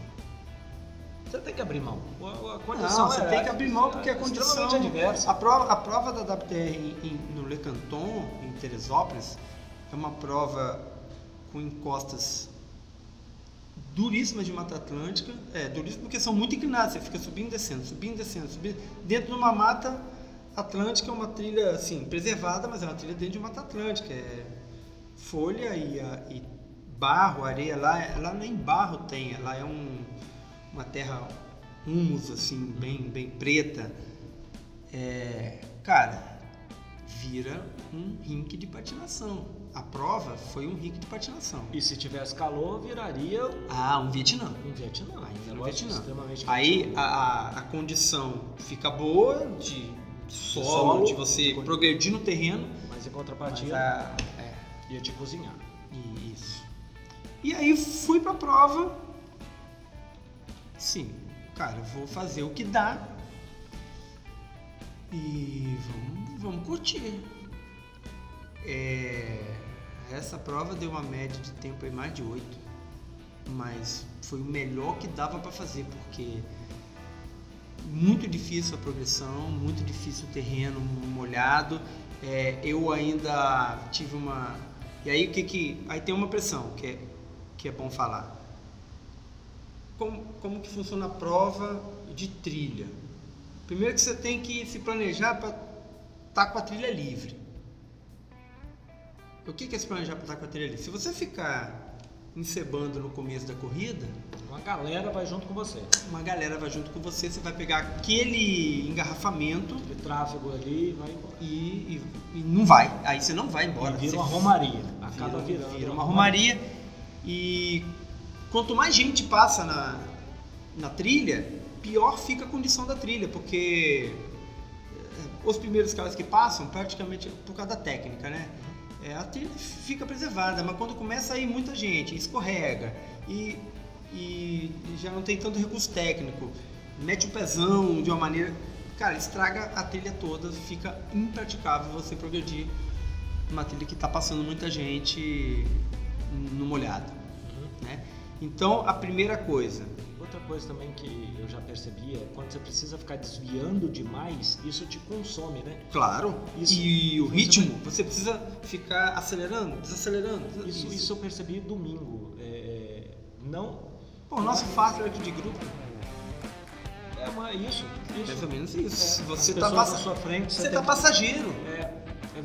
Você tem que abrir mão. A, a condição Não, você é- tem que abrir mão porque a é condição. adversa. A prova, a prova da WTR em- em- no Le Canton, em Teresópolis, é uma prova com encostas duríssimas de Mata Atlântica. É, duríssimas porque são muito inclinadas, você fica subindo e descendo, subindo e descendo, subindo. Dentro de uma mata atlântica é uma trilha, assim, preservada, mas é uma trilha dentro de Mata Atlântica. É folha e, a- e barro, areia. Lá, lá nem barro tem, lá é um, uma terra humus, assim, bem, bem preta. É, cara, vira um rink de patinação. A prova foi um rink de patinação. E se tivesse calor, viraria um Ah, um Vietnã. Vietnã. Aí Um era o negócio Vietnã. extremamente Aí quente. a, a, condição fica boa de solo, solo, de você de- progredir no terreno. Mas em Mas contrapartida, a, é, ia te cozinhar. E aí fui pra prova. Sim, cara, vou fazer o que dá. E vamos, vamos curtir. É, essa prova deu uma média de tempo aí mais de 8. Mas foi o melhor que dava pra fazer, porque muito difícil a progressão, muito difícil o terreno molhado. É, eu ainda tive uma. E aí o que que. Aí tem uma pressão que é, que é bom falar. Como, como que funciona a prova de trilha? Primeiro que você tem que se planejar para estar com a trilha livre. O que que é se planejar para estar com a trilha livre? Se você ficar encebando no começo da corrida, Uma galera vai junto com você. uma galera vai junto com você, você vai pegar aquele engarrafamento Aquele tráfego ali e vai embora. e, e- e não vai. Aí você não vai embora. E vira uma romaria. vira- Acaba virando. vira uma romaria. E quanto mais gente passa na, na trilha, pior fica a condição da trilha, porque eh, os primeiros caras que passam, praticamente por causa da técnica, né? É, a trilha fica preservada, mas quando começa a ir muita gente, escorrega e, e já não tem tanto recurso técnico, mete o pezão de uma maneira. Cara, estraga a trilha toda, fica impraticável você progredir uma trilha que está passando muita gente no molhado. Uhum. Né? Então, a primeira coisa, Outra coisa também que eu já percebi é quando você precisa ficar desviando demais, isso te consome, né? claro, Isso. e o Você ritmo, você precisa ficar acelerando, desacelerando. Isso, isso eu percebi domingo. É, é, não. Pô, o nosso fast track de grupo É uma, isso. é mais isso. ou menos isso. É, Você tá, passa... na sua frente, você tem tá que- passageiro.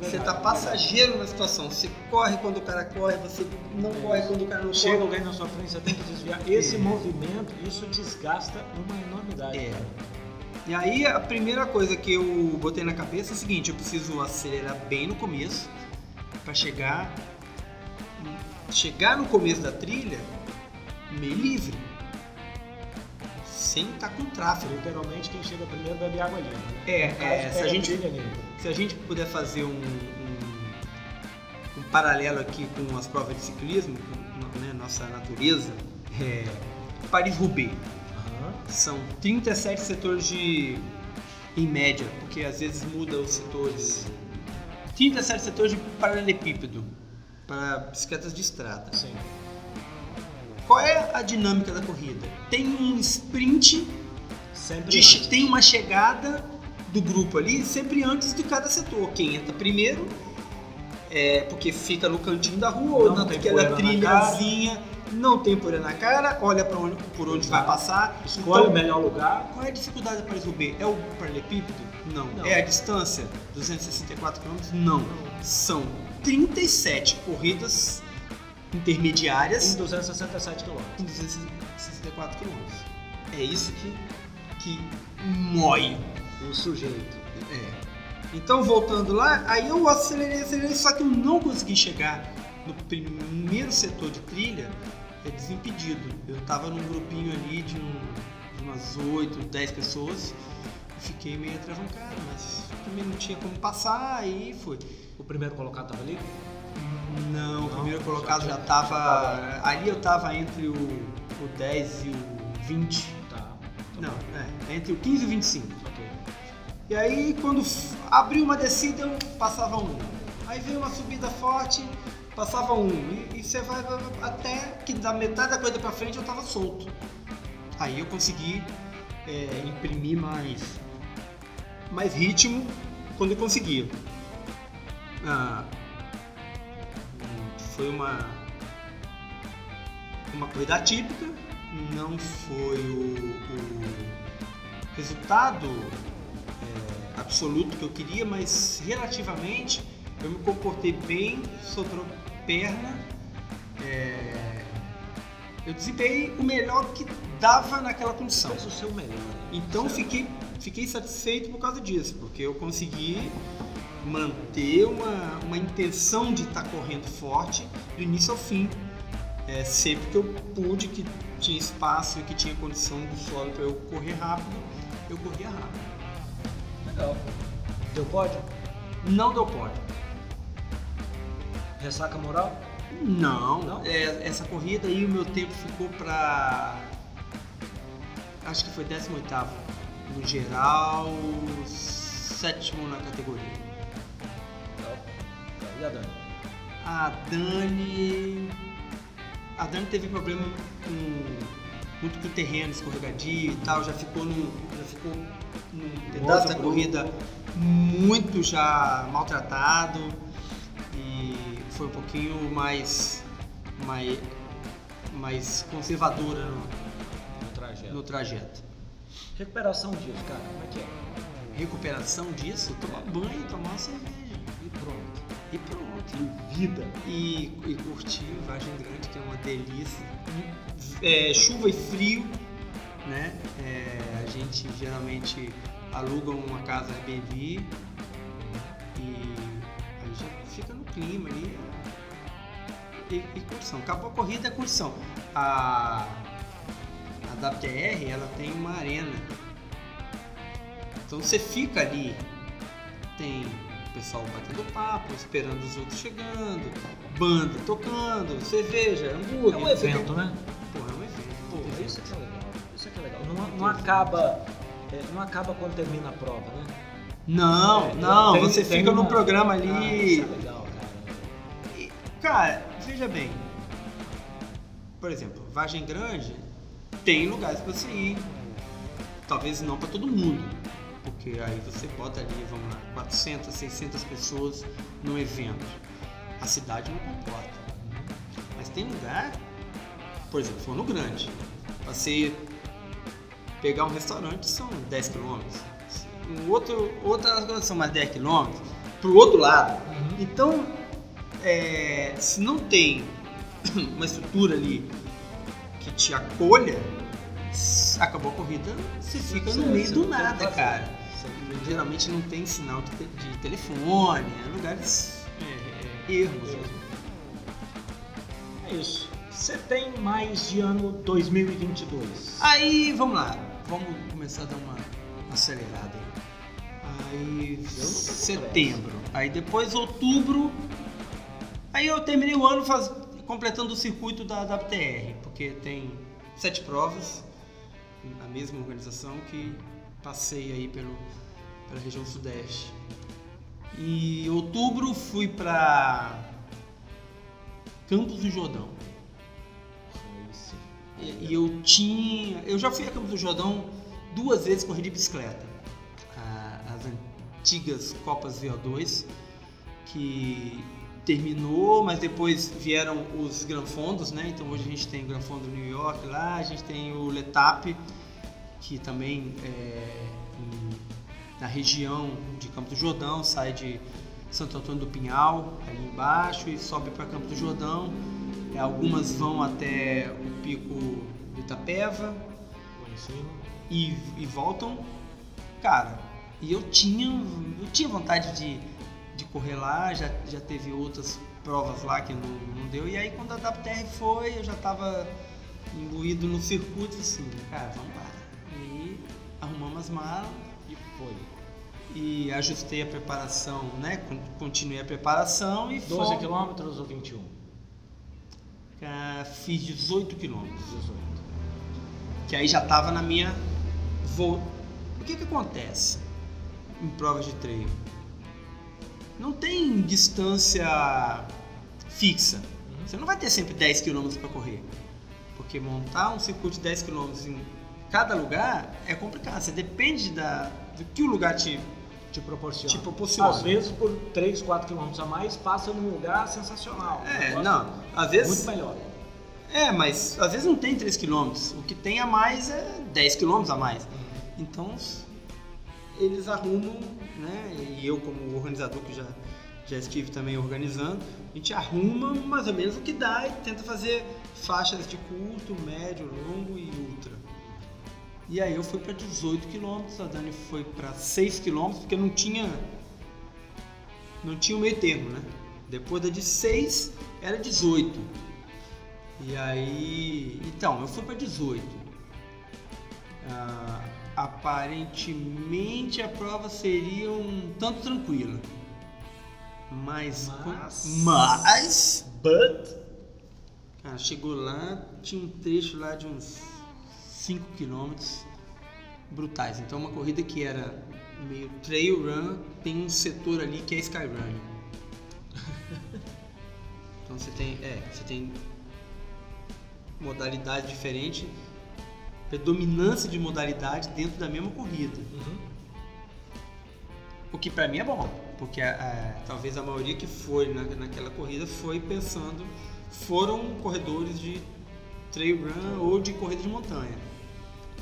É, Você tá é verdade. passageiro na situação. Você corre quando o cara corre, você não corre quando o cara não Chega corre. alguém na sua frente, você tem que desviar. Esse É. movimento, isso desgasta uma enormidade. É. cara. E aí a primeira coisa que eu botei na cabeça é o seguinte, eu preciso acelerar bem no começo para chegar chegar no começo da trilha meio livre. Sem estar com tráfego. Literalmente quem chega primeiro bebe água limpa. Né? É, caso, é, se, a gente, se a gente puder fazer um, um, um paralelo aqui com as provas de ciclismo, com né, nossa natureza, é, Paris-Roubaix. Aham. São 37 setores de. em média, porque às vezes muda os setores. 37 setores de paralelepípedo para bicicletas de estrada. Sim. Qual é a dinâmica da corrida? Tem um sprint, Sempre de- tem uma chegada do grupo ali, sempre antes de cada setor. Quem entra primeiro, é porque fica no cantinho da rua ou Não naquela trilhazinha, não tem poeira na cara, olha para onde, por onde vai passar. Escolhe Então, o melhor lugar. Qual é a dificuldade para Paris-Roubaix? É o paralelepípedo? Não. Não. É a distância? 264 km? Não. São 37 corridas Em intermediárias 267 km. em 264 km. É isso que, que mói. O sujeito. É. Então, voltando lá, aí eu acelerei, acelerei, só que eu não consegui chegar no primeiro setor de trilha é desimpedido. Eu tava num grupinho ali de, um- de umas 8, 10 pessoas fiquei meio atravancado, mas também não tinha como passar, aí foi. O primeiro colocado tava ali? Não, o primeiro colocado já já tava. tava- Ali eu tava entre o, o 10 e o 20. Tá. Não, é, entre o 15 e o 25. Ok. E aí, quando abriu uma descida, eu passava um. Aí veio uma subida forte, passava um. E, e você vai até que da metade da coisa pra frente eu tava solto. Aí eu consegui é, imprimir mais, mais ritmo quando eu conseguia. Ah, foi uma, uma corrida atípica, não foi o- o resultado é, absoluto que eu queria, mas relativamente eu me comportei bem, sobrou perna. é, eu desempenhei o melhor que dava naquela condição. Fez o seu melhor. Então Certo? fiquei, fiquei satisfeito por causa disso, porque eu consegui manter uma, uma intenção de estar correndo forte do início ao fim. É, sempre que eu pude, que tinha espaço e que tinha condição do solo para eu correr rápido, eu corria rápido. Legal. Deu pódio? Não deu pódio. Ressaca moral? Não, Não? é, essa corrida aí o meu tempo ficou pra. Acho que foi 18 no geral, sétimo na categoria. E a Dani? A Dani. A Dani teve problema com. muito com o terreno escorregadio e tal, já ficou num. Já ficou num pedaço da corrida muito já maltratado e foi um pouquinho mais. mais, mais conservadora no, No trajeto. no trajeto. Recuperação disso, cara. Como é que é? Recuperação disso, tomar banho, tomar uma cerveja E pronto. e pronto. E vida. e, e curtir Vargem Grande, que é uma delícia. É, chuva e frio, né? É, a gente geralmente aluga uma casa Airbnb e aí já fica no clima ali. E, e curtição. Acabou a corrida, é curtição. A, a WTR, ela tem uma arena. Então você fica ali, tem pessoal batendo papo, esperando os outros chegando, banda tocando, cerveja, hambúrguer. É um evento, né? Pô, é um evento. Pô, isso aqui é legal. Isso aqui é legal. Não, não acaba. é, não acaba quando termina a prova, né? Não, É, não, tem- você tem fica no uma- programa Ah, ali. isso é legal, cara. Cara, veja bem. Por exemplo, Vargem Grande tem lugares para você ir. Talvez não para todo mundo. Porque aí você bota ali, vamos lá, 400, 600 pessoas no evento. A cidade não comporta. Mas tem lugar, por exemplo, Forno Grande. Pra você pegar um restaurante são 10 quilômetros. Um outro, outras coisas são mais 10 quilômetros. Pro outro lado. Então, é, se não tem [COUGHS] uma estrutura ali que te acolha, acabou a corrida, você fica no meio do não tem o que nada, cara. Geralmente não tem sinal de, te- de telefone, é lugares é, é, ermos. É isso. Você tem mais de ano 2022. Aí, vamos lá. vamos começar a dar uma acelerada aí. Setembro. Aí depois, outubro. Aí eu terminei o ano faz- completando o circuito da WTR, porque tem sete provas, a mesma organização que passei aí pelo, pela região sudeste. E outubro fui para Campos do Jordão. E, e eu tinha. Eu já fui a Campos do Jordão duas vezes correr de bicicleta. As antigas Copas VO2, que terminou, mas depois vieram os Granfondos, né? Então hoje a gente tem o Granfondo New York lá, a gente tem o Letap, que também é em- na região de Campos do Jordão, sai de Santo Antônio do Pinhal, ali embaixo, e sobe para Campos do Jordão. É, Algumas vão até o pico do Itapeva e, e voltam. Cara, e eu tinha, eu tinha vontade de, de correr lá, já, já teve outras provas lá que não, não deu. E aí quando a WTR foi, eu já tava imbuído no circuito assim, cara, vamos lá. E aí arrumamos as malas foi. e ajustei a preparação, né? Con- Continuei a preparação e 12 fomos- quilômetros ou 21? Ah, fiz 18 quilômetros. 18. que aí já estava na minha voo. O que que acontece em provas de treino? Não tem distância fixa. Você não vai ter sempre 10 km para correr. Porque montar um circuito de 10 km em cada lugar é complicado. Você depende da, que o lugar te, Te proporciona. te proporciona. Às vezes, por 3, 4 quilômetros a mais, passa num lugar sensacional. É, não. Às vezes. Muito melhor. É, mas às vezes não tem 3 km. O que tem a mais é 10 km a mais. Então eles arrumam, né? E eu como organizador que já, já estive também organizando, a gente arruma mais ou menos o que dá e tenta fazer faixas de curto, médio, longo e. E aí eu fui para 18 km, a Dani foi para 6 km, porque não tinha não tinha o meio termo, né? Depois da de 6 era 18. E aí, então, eu fui para 18. Ah, aparentemente a prova seria um tanto tranquila. Mas. Mas- Mas. But. Cara, chegou lá, tinha um trecho lá de uns 5 km brutais. Então, uma corrida que era meio trail run, tem um setor ali que é skyrunning. [LAUGHS] Então, você tem, é, você tem modalidade diferente, predominância de modalidade dentro da mesma corrida. Uhum. O que pra mim é bom, porque a- a- talvez a maioria que foi na, naquela corrida foi pensando, foram corredores de trail run ou de corrida de montanha,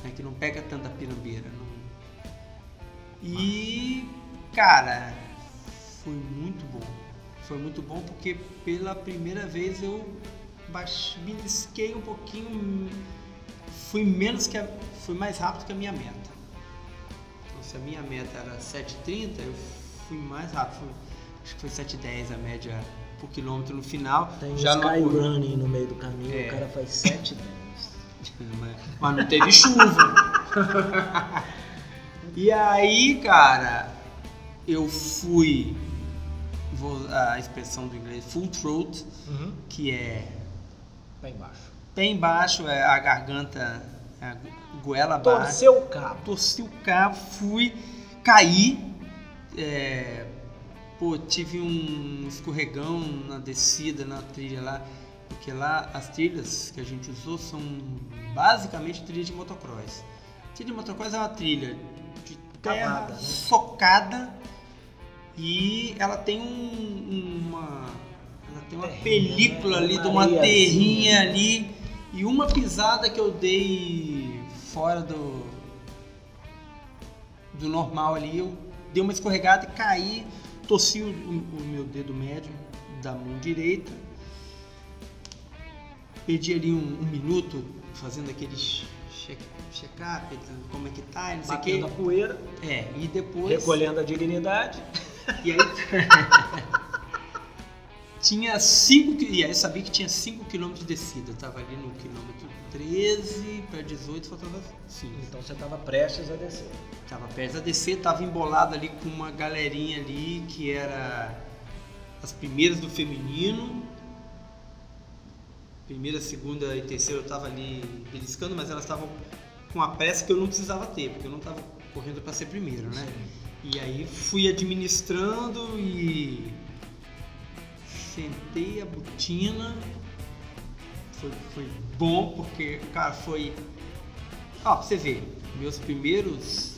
né, que não pega tanta pirambeira. não. E, cara, foi muito bom. Foi muito bom porque pela primeira vez eu baix- belisquei um pouquinho, fui menos que a, fui mais rápido que a minha meta. Então, se a minha meta era 7,30, eu fui mais rápido. Fui- acho que foi 7,10 a média por quilômetro no final. Tem já um running no meio do caminho, É. o cara faz 7 10. Mas, mas não teve chuva. [LAUGHS] e aí, cara, eu fui. Vou, a expressão do inglês full throat, Uhum. que é Lá embaixo. pé embaixo, é a garganta, é a goela baixa. Torceu o cabo. torci o cabo, fui, caí, é, pô, tive um escorregão na descida, na trilha lá, porque lá as trilhas que a gente usou são basicamente trilhas de motocross. Trilha de motocross é uma trilha de terra Cavada, né? socada e ela tem um- uma ela tem uma Terrinha, película né? ali de uma terrinha ali e uma pisada que eu dei fora do do normal ali, eu dei uma escorregada e caí, torci o, o meu dedo médio da mão direita, perdi ali um, um minuto fazendo aquele check- check-up, como é que tá, não sei o Batendo a poeira, É, e depois. recolhendo a dignidade. E aí. [LAUGHS] Tinha 5 E aí eu sabia que tinha 5 km de descida. Eu tava ali no quilômetro 13 para 18, faltava 5. Então você estava prestes a descer. Tava perto a descer, tava embolado ali com uma galerinha ali que era as primeiras do feminino. Primeira, segunda e terceira eu tava ali beliscando, mas elas estavam com a pressa que eu não precisava ter, porque eu não tava correndo para ser primeiro, né? E aí fui administrando e sentei a botina. Foi, foi bom porque, cara, foi. Ó, pra você ver, meus primeiros.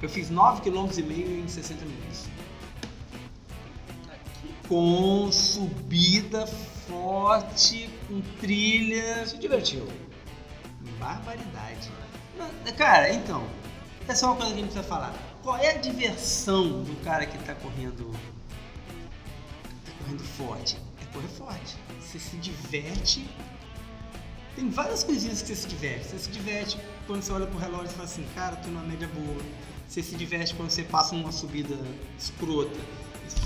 Eu fiz 9,5 km em 60 minutos. Com subida forte, com trilha. Se divertiu. Barbaridade. Mas, Cara, então, é só uma coisa que a gente precisa falar. Qual é a diversão do cara que tá correndo. tá correndo forte? É correr forte. Você se diverte. Tem várias coisinhas que você se diverte. Você se diverte quando você olha pro relógio e fala assim, cara, tô numa média boa. Você se diverte quando você passa uma subida escrota,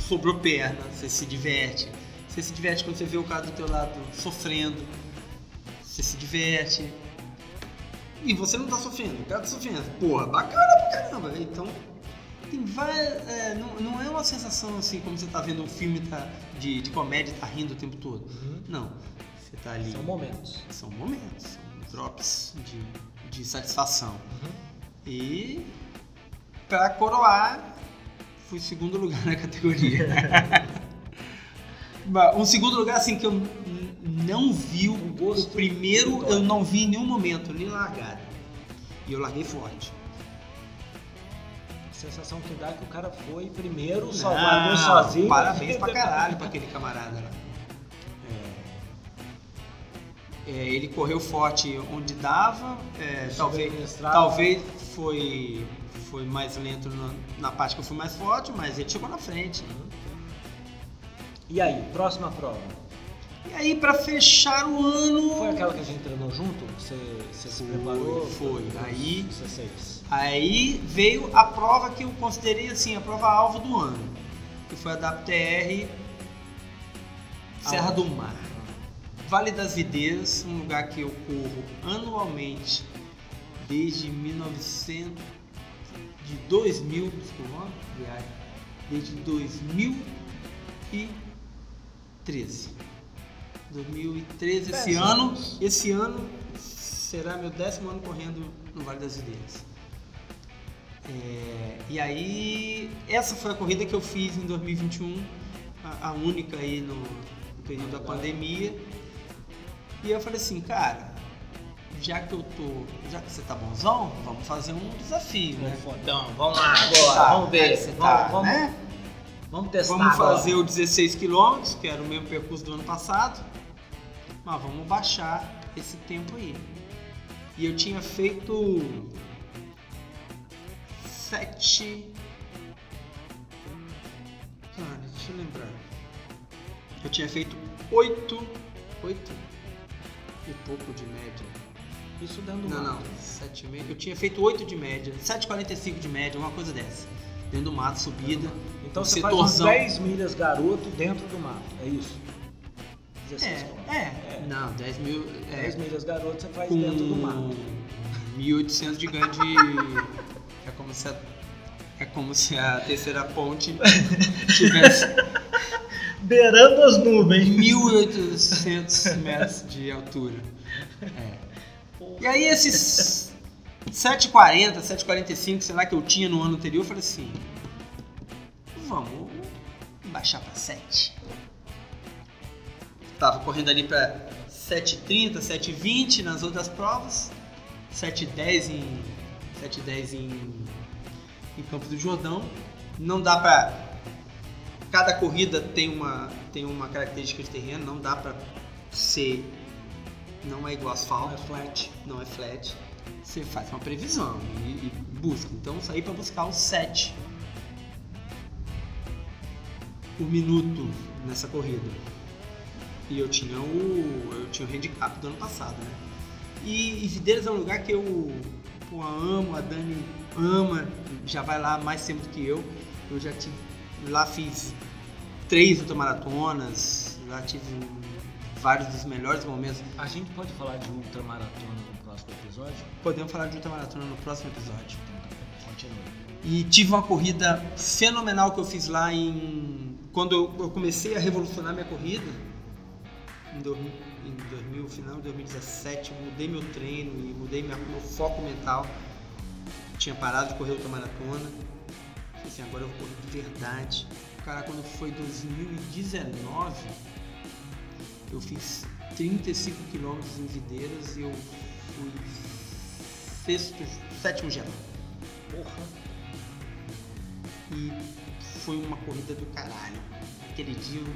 sobrou perna, você se diverte. Você se diverte quando você vê o cara do teu lado sofrendo. Você se diverte. E você não tá sofrendo, o cara tá sofrendo. Porra, bacana pra caramba. Então, tem várias. é, não, não é uma sensação assim como você tá vendo um filme tá, de, de comédia e tá rindo o tempo todo. Não. Você tá ali. São momentos. São momentos, são drops de, de satisfação. E pra coroar, fui segundo lugar na categoria. [LAUGHS] Um segundo lugar assim que eu não vi o, gosto o primeiro, eu não vi em nenhum momento, nem largada. E eu larguei forte. A sensação que dá é que o cara foi primeiro, Não, largou sozinho. Parabéns pra caralho pra aquele camarada lá. É, é, ele correu forte onde dava, é, talvez, talvez foi, foi mais lento na, na parte que eu fui mais forte, mas ele chegou na frente. E aí, próxima prova? E aí, pra fechar o ano. Foi aquela que a gente treinou junto? Você, você se preparou? foi. Aí-. Aí veio a prova que eu considerei assim, a prova alvo do ano, que foi a WTR Serra do Mar. Vale das Videiras, um lugar que eu corro anualmente desde 1900 de 2000, desculpa, desde 2013. 2013 esse ano, esse ano será meu décimo ano correndo no Vale das Videiras. É, e aí, essa foi a corrida que eu fiz em 2021, a, a única aí no, no período da pandemia. E eu falei assim, cara, já que eu tô, já que você tá bonzão, vamos fazer um desafio, né? Então, vamos lá agora. Tá, vamos ver. vamos, tá, vamos, né? Vamos testar Vamos agora. fazer o 16 km, que era o mesmo percurso do ano passado, mas vamos baixar esse tempo aí. E eu tinha feito 7. Cara, deixa eu lembrar. Eu tinha feito 8. 8 e pouco de média. Isso dentro do Não, não, mato. 7,5. Eu tinha feito 8 de média, 7,45 de média, uma coisa dessa. Dentro do mato, subida. Então você faz uns setorzão. 10 milhas garoto dentro do mato. É isso? 16 É, quilômetros. é. Não, 10 mil. É, 10 milhas garoto você faz com dentro do mato. 1.800 de ganho de. É como se a, é como se a terceira ponte tivesse [LAUGHS] Beirando as nuvens. 1.800 metros de altura. É. E aí esses 7,40, 7,45, sei lá, que eu tinha no ano anterior, eu falei assim, vamos baixar para 7. Tava correndo ali para 7,30, 7,20 nas outras provas, 7,10 em 7,10 em, em Campo do Jordão. Não dá para cada corrida tem uma tem uma característica de terreno, não dá para ser não é igual asfalto, É flat. não é flat. Você faz uma previsão e, e busca. Então saí para buscar o 7 por minuto nessa corrida. E eu tinha o eu tinha o handicap do ano passado, né? E, e Videiras é um lugar que eu pô, amo, a Dani ama, já vai lá mais tempo do que eu. Eu já tive lá fiz três ultramaratonas, já tive vários dos melhores momentos. A gente pode falar de ultramaratona no próximo episódio? Podemos falar de ultramaratona no próximo episódio. Então, continua. E tive uma corrida fenomenal que eu fiz lá em. Quando eu comecei a revolucionar minha corrida, em 2000, em 2000 final de 2017, eu mudei meu treino e mudei minha- meu foco mental. Tinha parado de correr ultramaratona. Falei assim, agora eu vou correr de verdade. Cara, quando foi 2019, eu fiz 35 quilômetros em Videiras e eu fui sexto, sétimo geral. Porra. E foi uma corrida do caralho. Aquele dia eu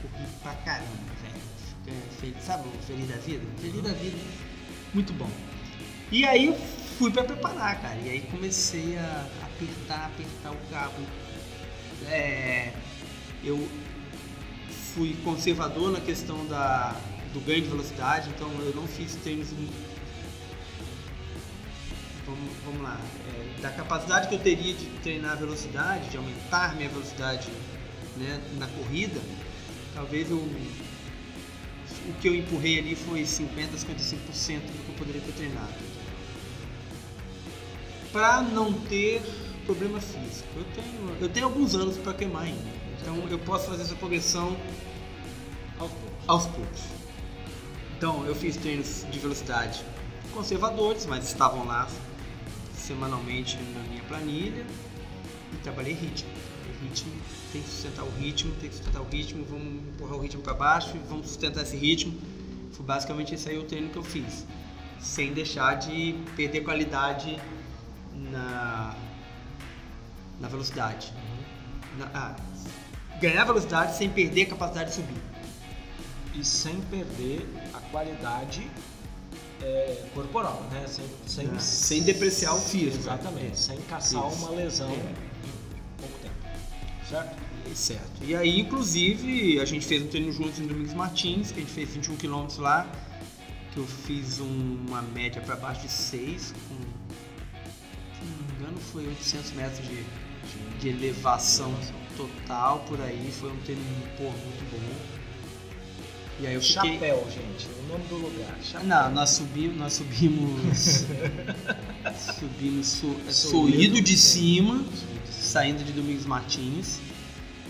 corri pra caramba, velho. Feliz, sabe feliz da vida? Feliz da vida. Muito bom. E aí fui pra preparar, cara. E aí comecei a apertar, apertar o cabo. É, eu fui conservador na questão da, do ganho de velocidade, então eu não fiz treinos vamos, vamos lá, é, da capacidade que eu teria de treinar a velocidade, de aumentar minha velocidade né, na corrida, talvez eu, o que eu empurrei ali foi 50, 55% do que eu poderia ter treinado. Para não ter problema físico. Eu tenho, eu tenho alguns anos para queimar ainda, então eu posso fazer essa progressão Aos poucos. aos poucos. Então, eu fiz treinos de velocidade conservadores, mas estavam lá semanalmente na minha planilha e trabalhei ritmo. Ritmo tem que sustentar o ritmo, tem que sustentar o ritmo, vamos empurrar o ritmo para baixo vamos sustentar esse ritmo. Foi basicamente esse aí o treino que eu fiz, sem deixar de perder qualidade na, na velocidade. Na- ah, ganhar velocidade sem perder a capacidade de subir. E sem perder a qualidade é, corporal, né? Sem, sem, Ah, sem depreciar o físico. Exatamente, sem caçar Isso. uma lesão É. em pouco tempo. Certo? Certo. E aí, inclusive, a gente fez um treino juntos em Domingos Martins, que a gente fez 21 km lá, que eu fiz um- uma média para baixo de 6, com, se não me engano, foi 800 metros de, de elevação total por aí. Foi um treino pô, muito bom. E aí eu fiquei... Chapéu, gente. O nome do lugar. Chapéu. Não, nós subimos, nós subimos, [LAUGHS] subimos é, Sorrido. sorrido de cima, saindo de Domingos Martins.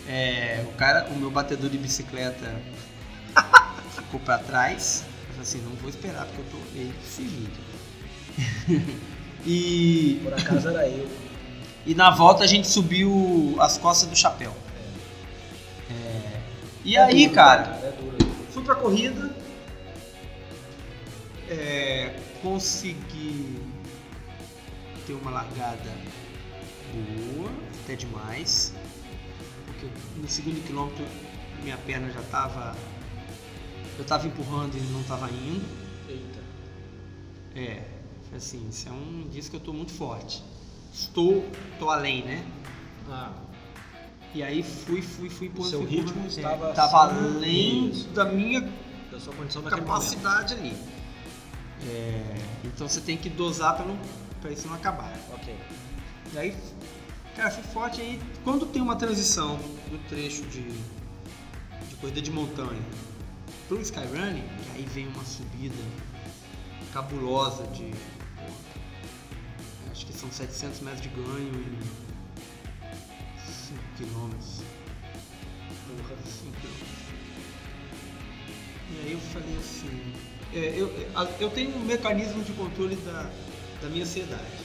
É, o cara, o meu batedor de bicicleta [LAUGHS] ficou pra trás. Eu falei assim, não vou esperar porque eu tô ele que se vire. [LAUGHS] e, Por acaso era eu. e na volta a gente subiu as costas do chapéu. É, e É aí, duro, cara, É duro. Fui pra corrida, é, consegui ter uma largada boa, até demais, porque no segundo quilômetro minha perna já tava. Eu tava empurrando e não tava indo. Eita. É, assim, isso é um indício que eu tô muito forte. Estou, tô além, né? Ah, E aí fui, fui, fui O seu ritmo empurrando. estava é, acima além disso. da minha da sua condição momento. capacidade ali. É, então você tem que dosar para não para isso não acabar. Ok. E aí, cara, fui forte aí. Quando tem uma transição do trecho de, de corrida de montanha pro skyrunning, que aí vem uma subida cabulosa de acho que são 700 metros de ganho 5 quilômetros. Porra, 5 quilômetros. E aí eu falei assim, é, eu, eu tenho um mecanismo de controle da, da minha ansiedade.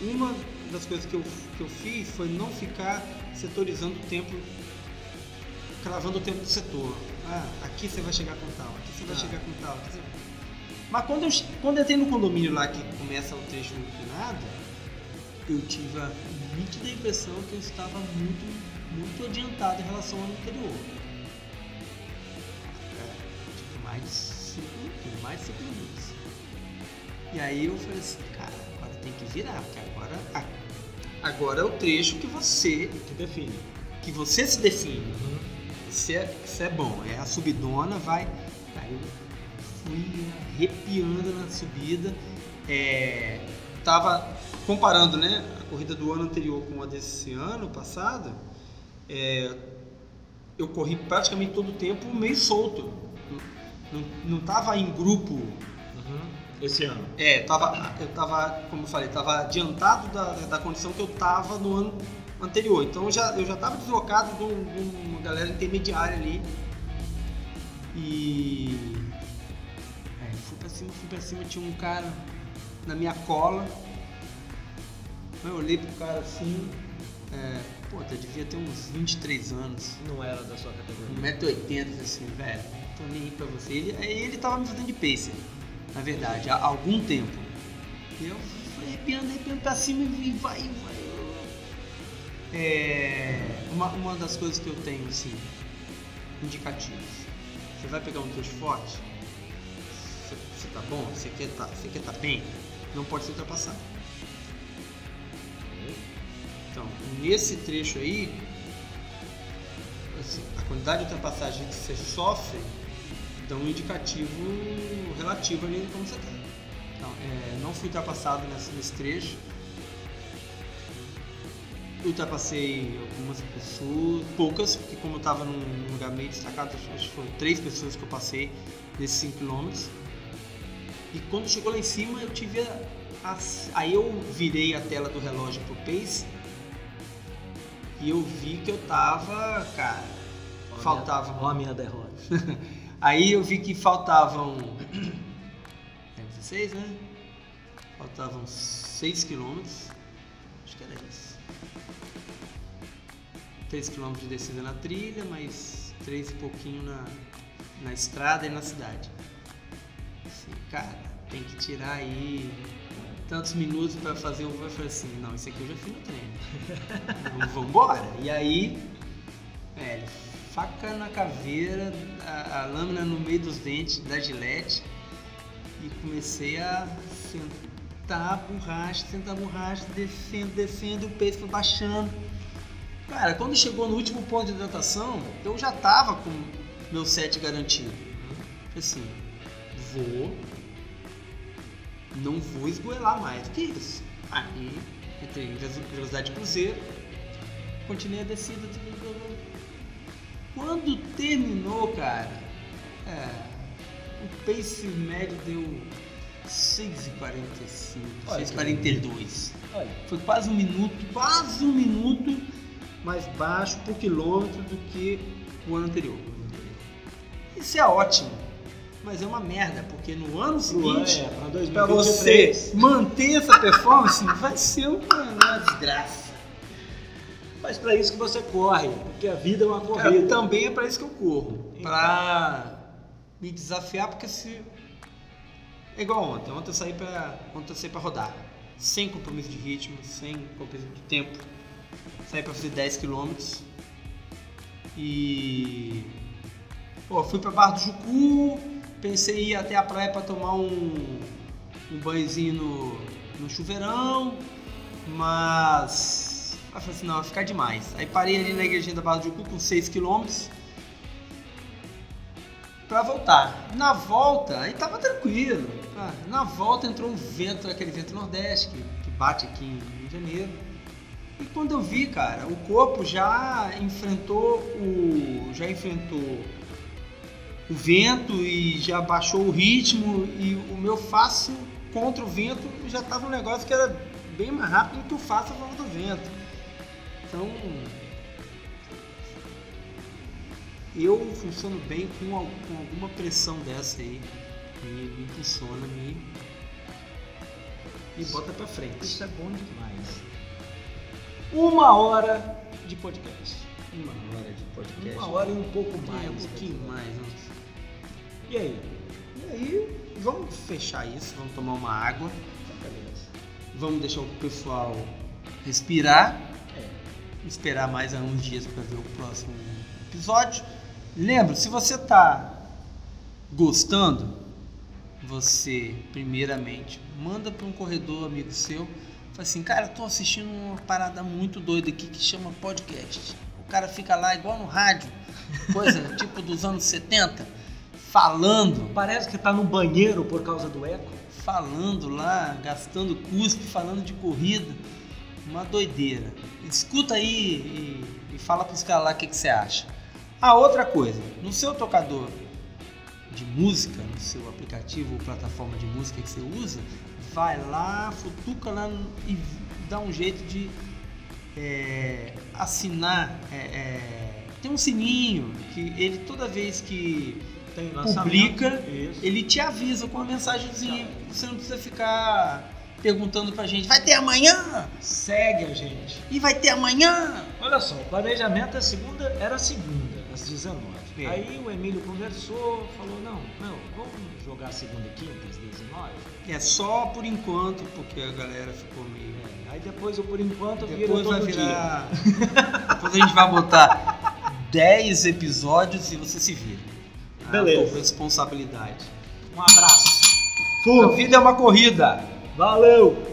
Uma das coisas que eu, que eu fiz foi não ficar setorizando o tempo, cravando o tempo do setor. Ah, aqui você vai chegar com tal, aqui você vai Tá. chegar com tal. você- Mas quando eu, quando eu entrei no condomínio lá que começa o trecho inclinado, eu tive a nítida impressão que eu estava muito, muito adiantado em relação ao ano anterior. É, tipo, mais de 5 minutos, mais de 5 minutos. E aí eu falei assim, cara, agora tem que virar, porque agora, agora é o trecho que você, Que define. que você se define. Isso é, isso é bom, é a subidona, vai. Aí eu fui arrepiando na subida. É, tava comparando né, a corrida do ano anterior com a desse ano passado. é, eu corri praticamente todo o tempo meio solto. Não, não tava em grupo. Uhum. Esse ano. É, tava, eu tava, como eu falei, tava adiantado da, da condição que eu tava no ano anterior. Então eu já, eu já tava deslocado de, um- de uma galera intermediária ali. E. É, fui pra cima, fui pra cima, tinha um cara na minha cola. Eu olhei pro cara assim. É, pô, eu devia ter uns 23 anos. Não era da sua categoria. 1,80m, assim, velho, tô nem aí pra você. Ele, ele tava me fazendo de pacer, na verdade, há algum tempo. E eu fui arrepiando, arrepiando pra cima e vai, vai. É, uma, uma das coisas que eu tenho, assim, indicativos. Você vai pegar um trecho forte, você, você tá bom, você quer tá, você quer tá bem, não pode ser ultrapassado. Então, nesse trecho aí, assim, a quantidade de ultrapassagem que você sofre dá um indicativo relativo ali de como você está. Então, é, não fui ultrapassado nesse, nesse trecho. Ultrapassei algumas pessoas, poucas, porque como eu estava num num lugar meio destacado, acho que foram três pessoas que eu passei nesses 5 km. E quando chegou lá em cima, eu tive a- Aí eu virei a tela do relógio pro pace e eu vi que eu tava, cara, faltava. Ó a minha derrota. [LAUGHS] Aí eu vi que faltavam. É 16, né? Faltavam 6 quilômetros. Acho que era isso. 3 quilômetros de descida na trilha, mais 3 e pouquinho na, na estrada e na cidade. Assim, cara, tem que tirar aí tantos minutos pra fazer um. Eu falei assim, não, isso aqui eu já fiz no treino. [LAUGHS] Vamos- Vambora. E aí, velho, faca na caveira, a, a lâmina no meio dos dentes da gilete e comecei a sentar a borracha, sentar a borracha, descendo, descendo, o peso foi baixando. Cara, quando chegou no último ponto de hidratação, eu já tava com meu set garantido. Falei assim, vou, não vou esgoelar mais do que isso. Aí, entrei em veloci- velocidade de cruzeiro, continuei a descida. Quando terminou, cara, é, o pace médio deu 6,45, Olha que 6,42. Olha, Foi quase um minuto, quase um minuto mais baixo por quilômetro do que o ano anterior. Isso é ótimo, mas é uma merda, porque no ano seguinte, é, pra pra você 2023. manter essa performance, vai ser uma, uma desgraça. Mas pra isso que você corre, porque a vida é uma Cara, corrida. também é pra isso que eu corro. Então. Pra me desafiar, porque se. É igual ontem. Ontem eu saí pra. Ontem eu saí pra rodar. Sem compromisso de ritmo, sem compromisso de tempo. Saí pra fazer 10 km. E. Pô, fui pra Barra do Jucu. Pensei em ir até a praia pra tomar um. Um banhozinho no, no chuveirão. Mas. Aí falei assim, não, vai ficar demais. Aí parei ali na igrejinha da Barra do Jucu com 6 km pra voltar. Na volta, aí tava tranquilo. Ah, na volta entrou um vento, aquele vento nordeste que, que bate aqui em, em janeiro. E quando eu vi, cara, o corpo já enfrentou o. já enfrentou o vento e já baixou o ritmo e o meu fácil contra o vento já tava um negócio que era bem mais rápido do que o fácil a favor do vento. Então eu funciono bem com, al- com alguma pressão dessa aí. Me, me impulsiona, me, me bota pra frente. Isso é bom demais. Uma hora de podcast. Uma hora de podcast. Uma hora e um pouco mais. Um pouquinho mais. né? E aí? E aí, vamos fechar isso, vamos tomar uma água, vamos deixar o pessoal respirar, É. esperar mais uns dias para ver o próximo episódio. Lembra, se você tá gostando, você primeiramente manda para um corredor amigo seu, fala assim, cara, eu tô assistindo uma parada muito doida aqui que chama podcast. O cara fica lá igual no rádio, coisa [LAUGHS] tipo dos anos 70, falando, Parece que tá no banheiro por causa do eco. falando lá, gastando cuspe, falando de corrida. Uma doideira. Escuta aí e, e fala pros caras lá o que, que você acha. Ah, outra coisa, no seu tocador de música, no seu aplicativo ou plataforma de música que você usa, vai lá, futuca lá e dá um jeito de é, assinar. é, é, tem um sininho que ele toda vez que. Publica, Isso. ele te avisa com uma mensagenzinha. Você não precisa ficar perguntando pra gente, vai ter amanhã? Segue a gente. E vai ter amanhã? Olha só, o planejamento é segunda, era segunda, às 19. É. Aí o Emílio conversou, falou, não, não, vamos jogar segunda e quinta, às 19. É só por enquanto, porque a galera ficou meio. É, aí depois eu, por enquanto, vira Depois todo vai dia. virar. [LAUGHS] Depois a gente vai botar 10 episódios e você se vira. Beleza. com responsabilidade. Um abraço. A vida é uma corrida. Valeu!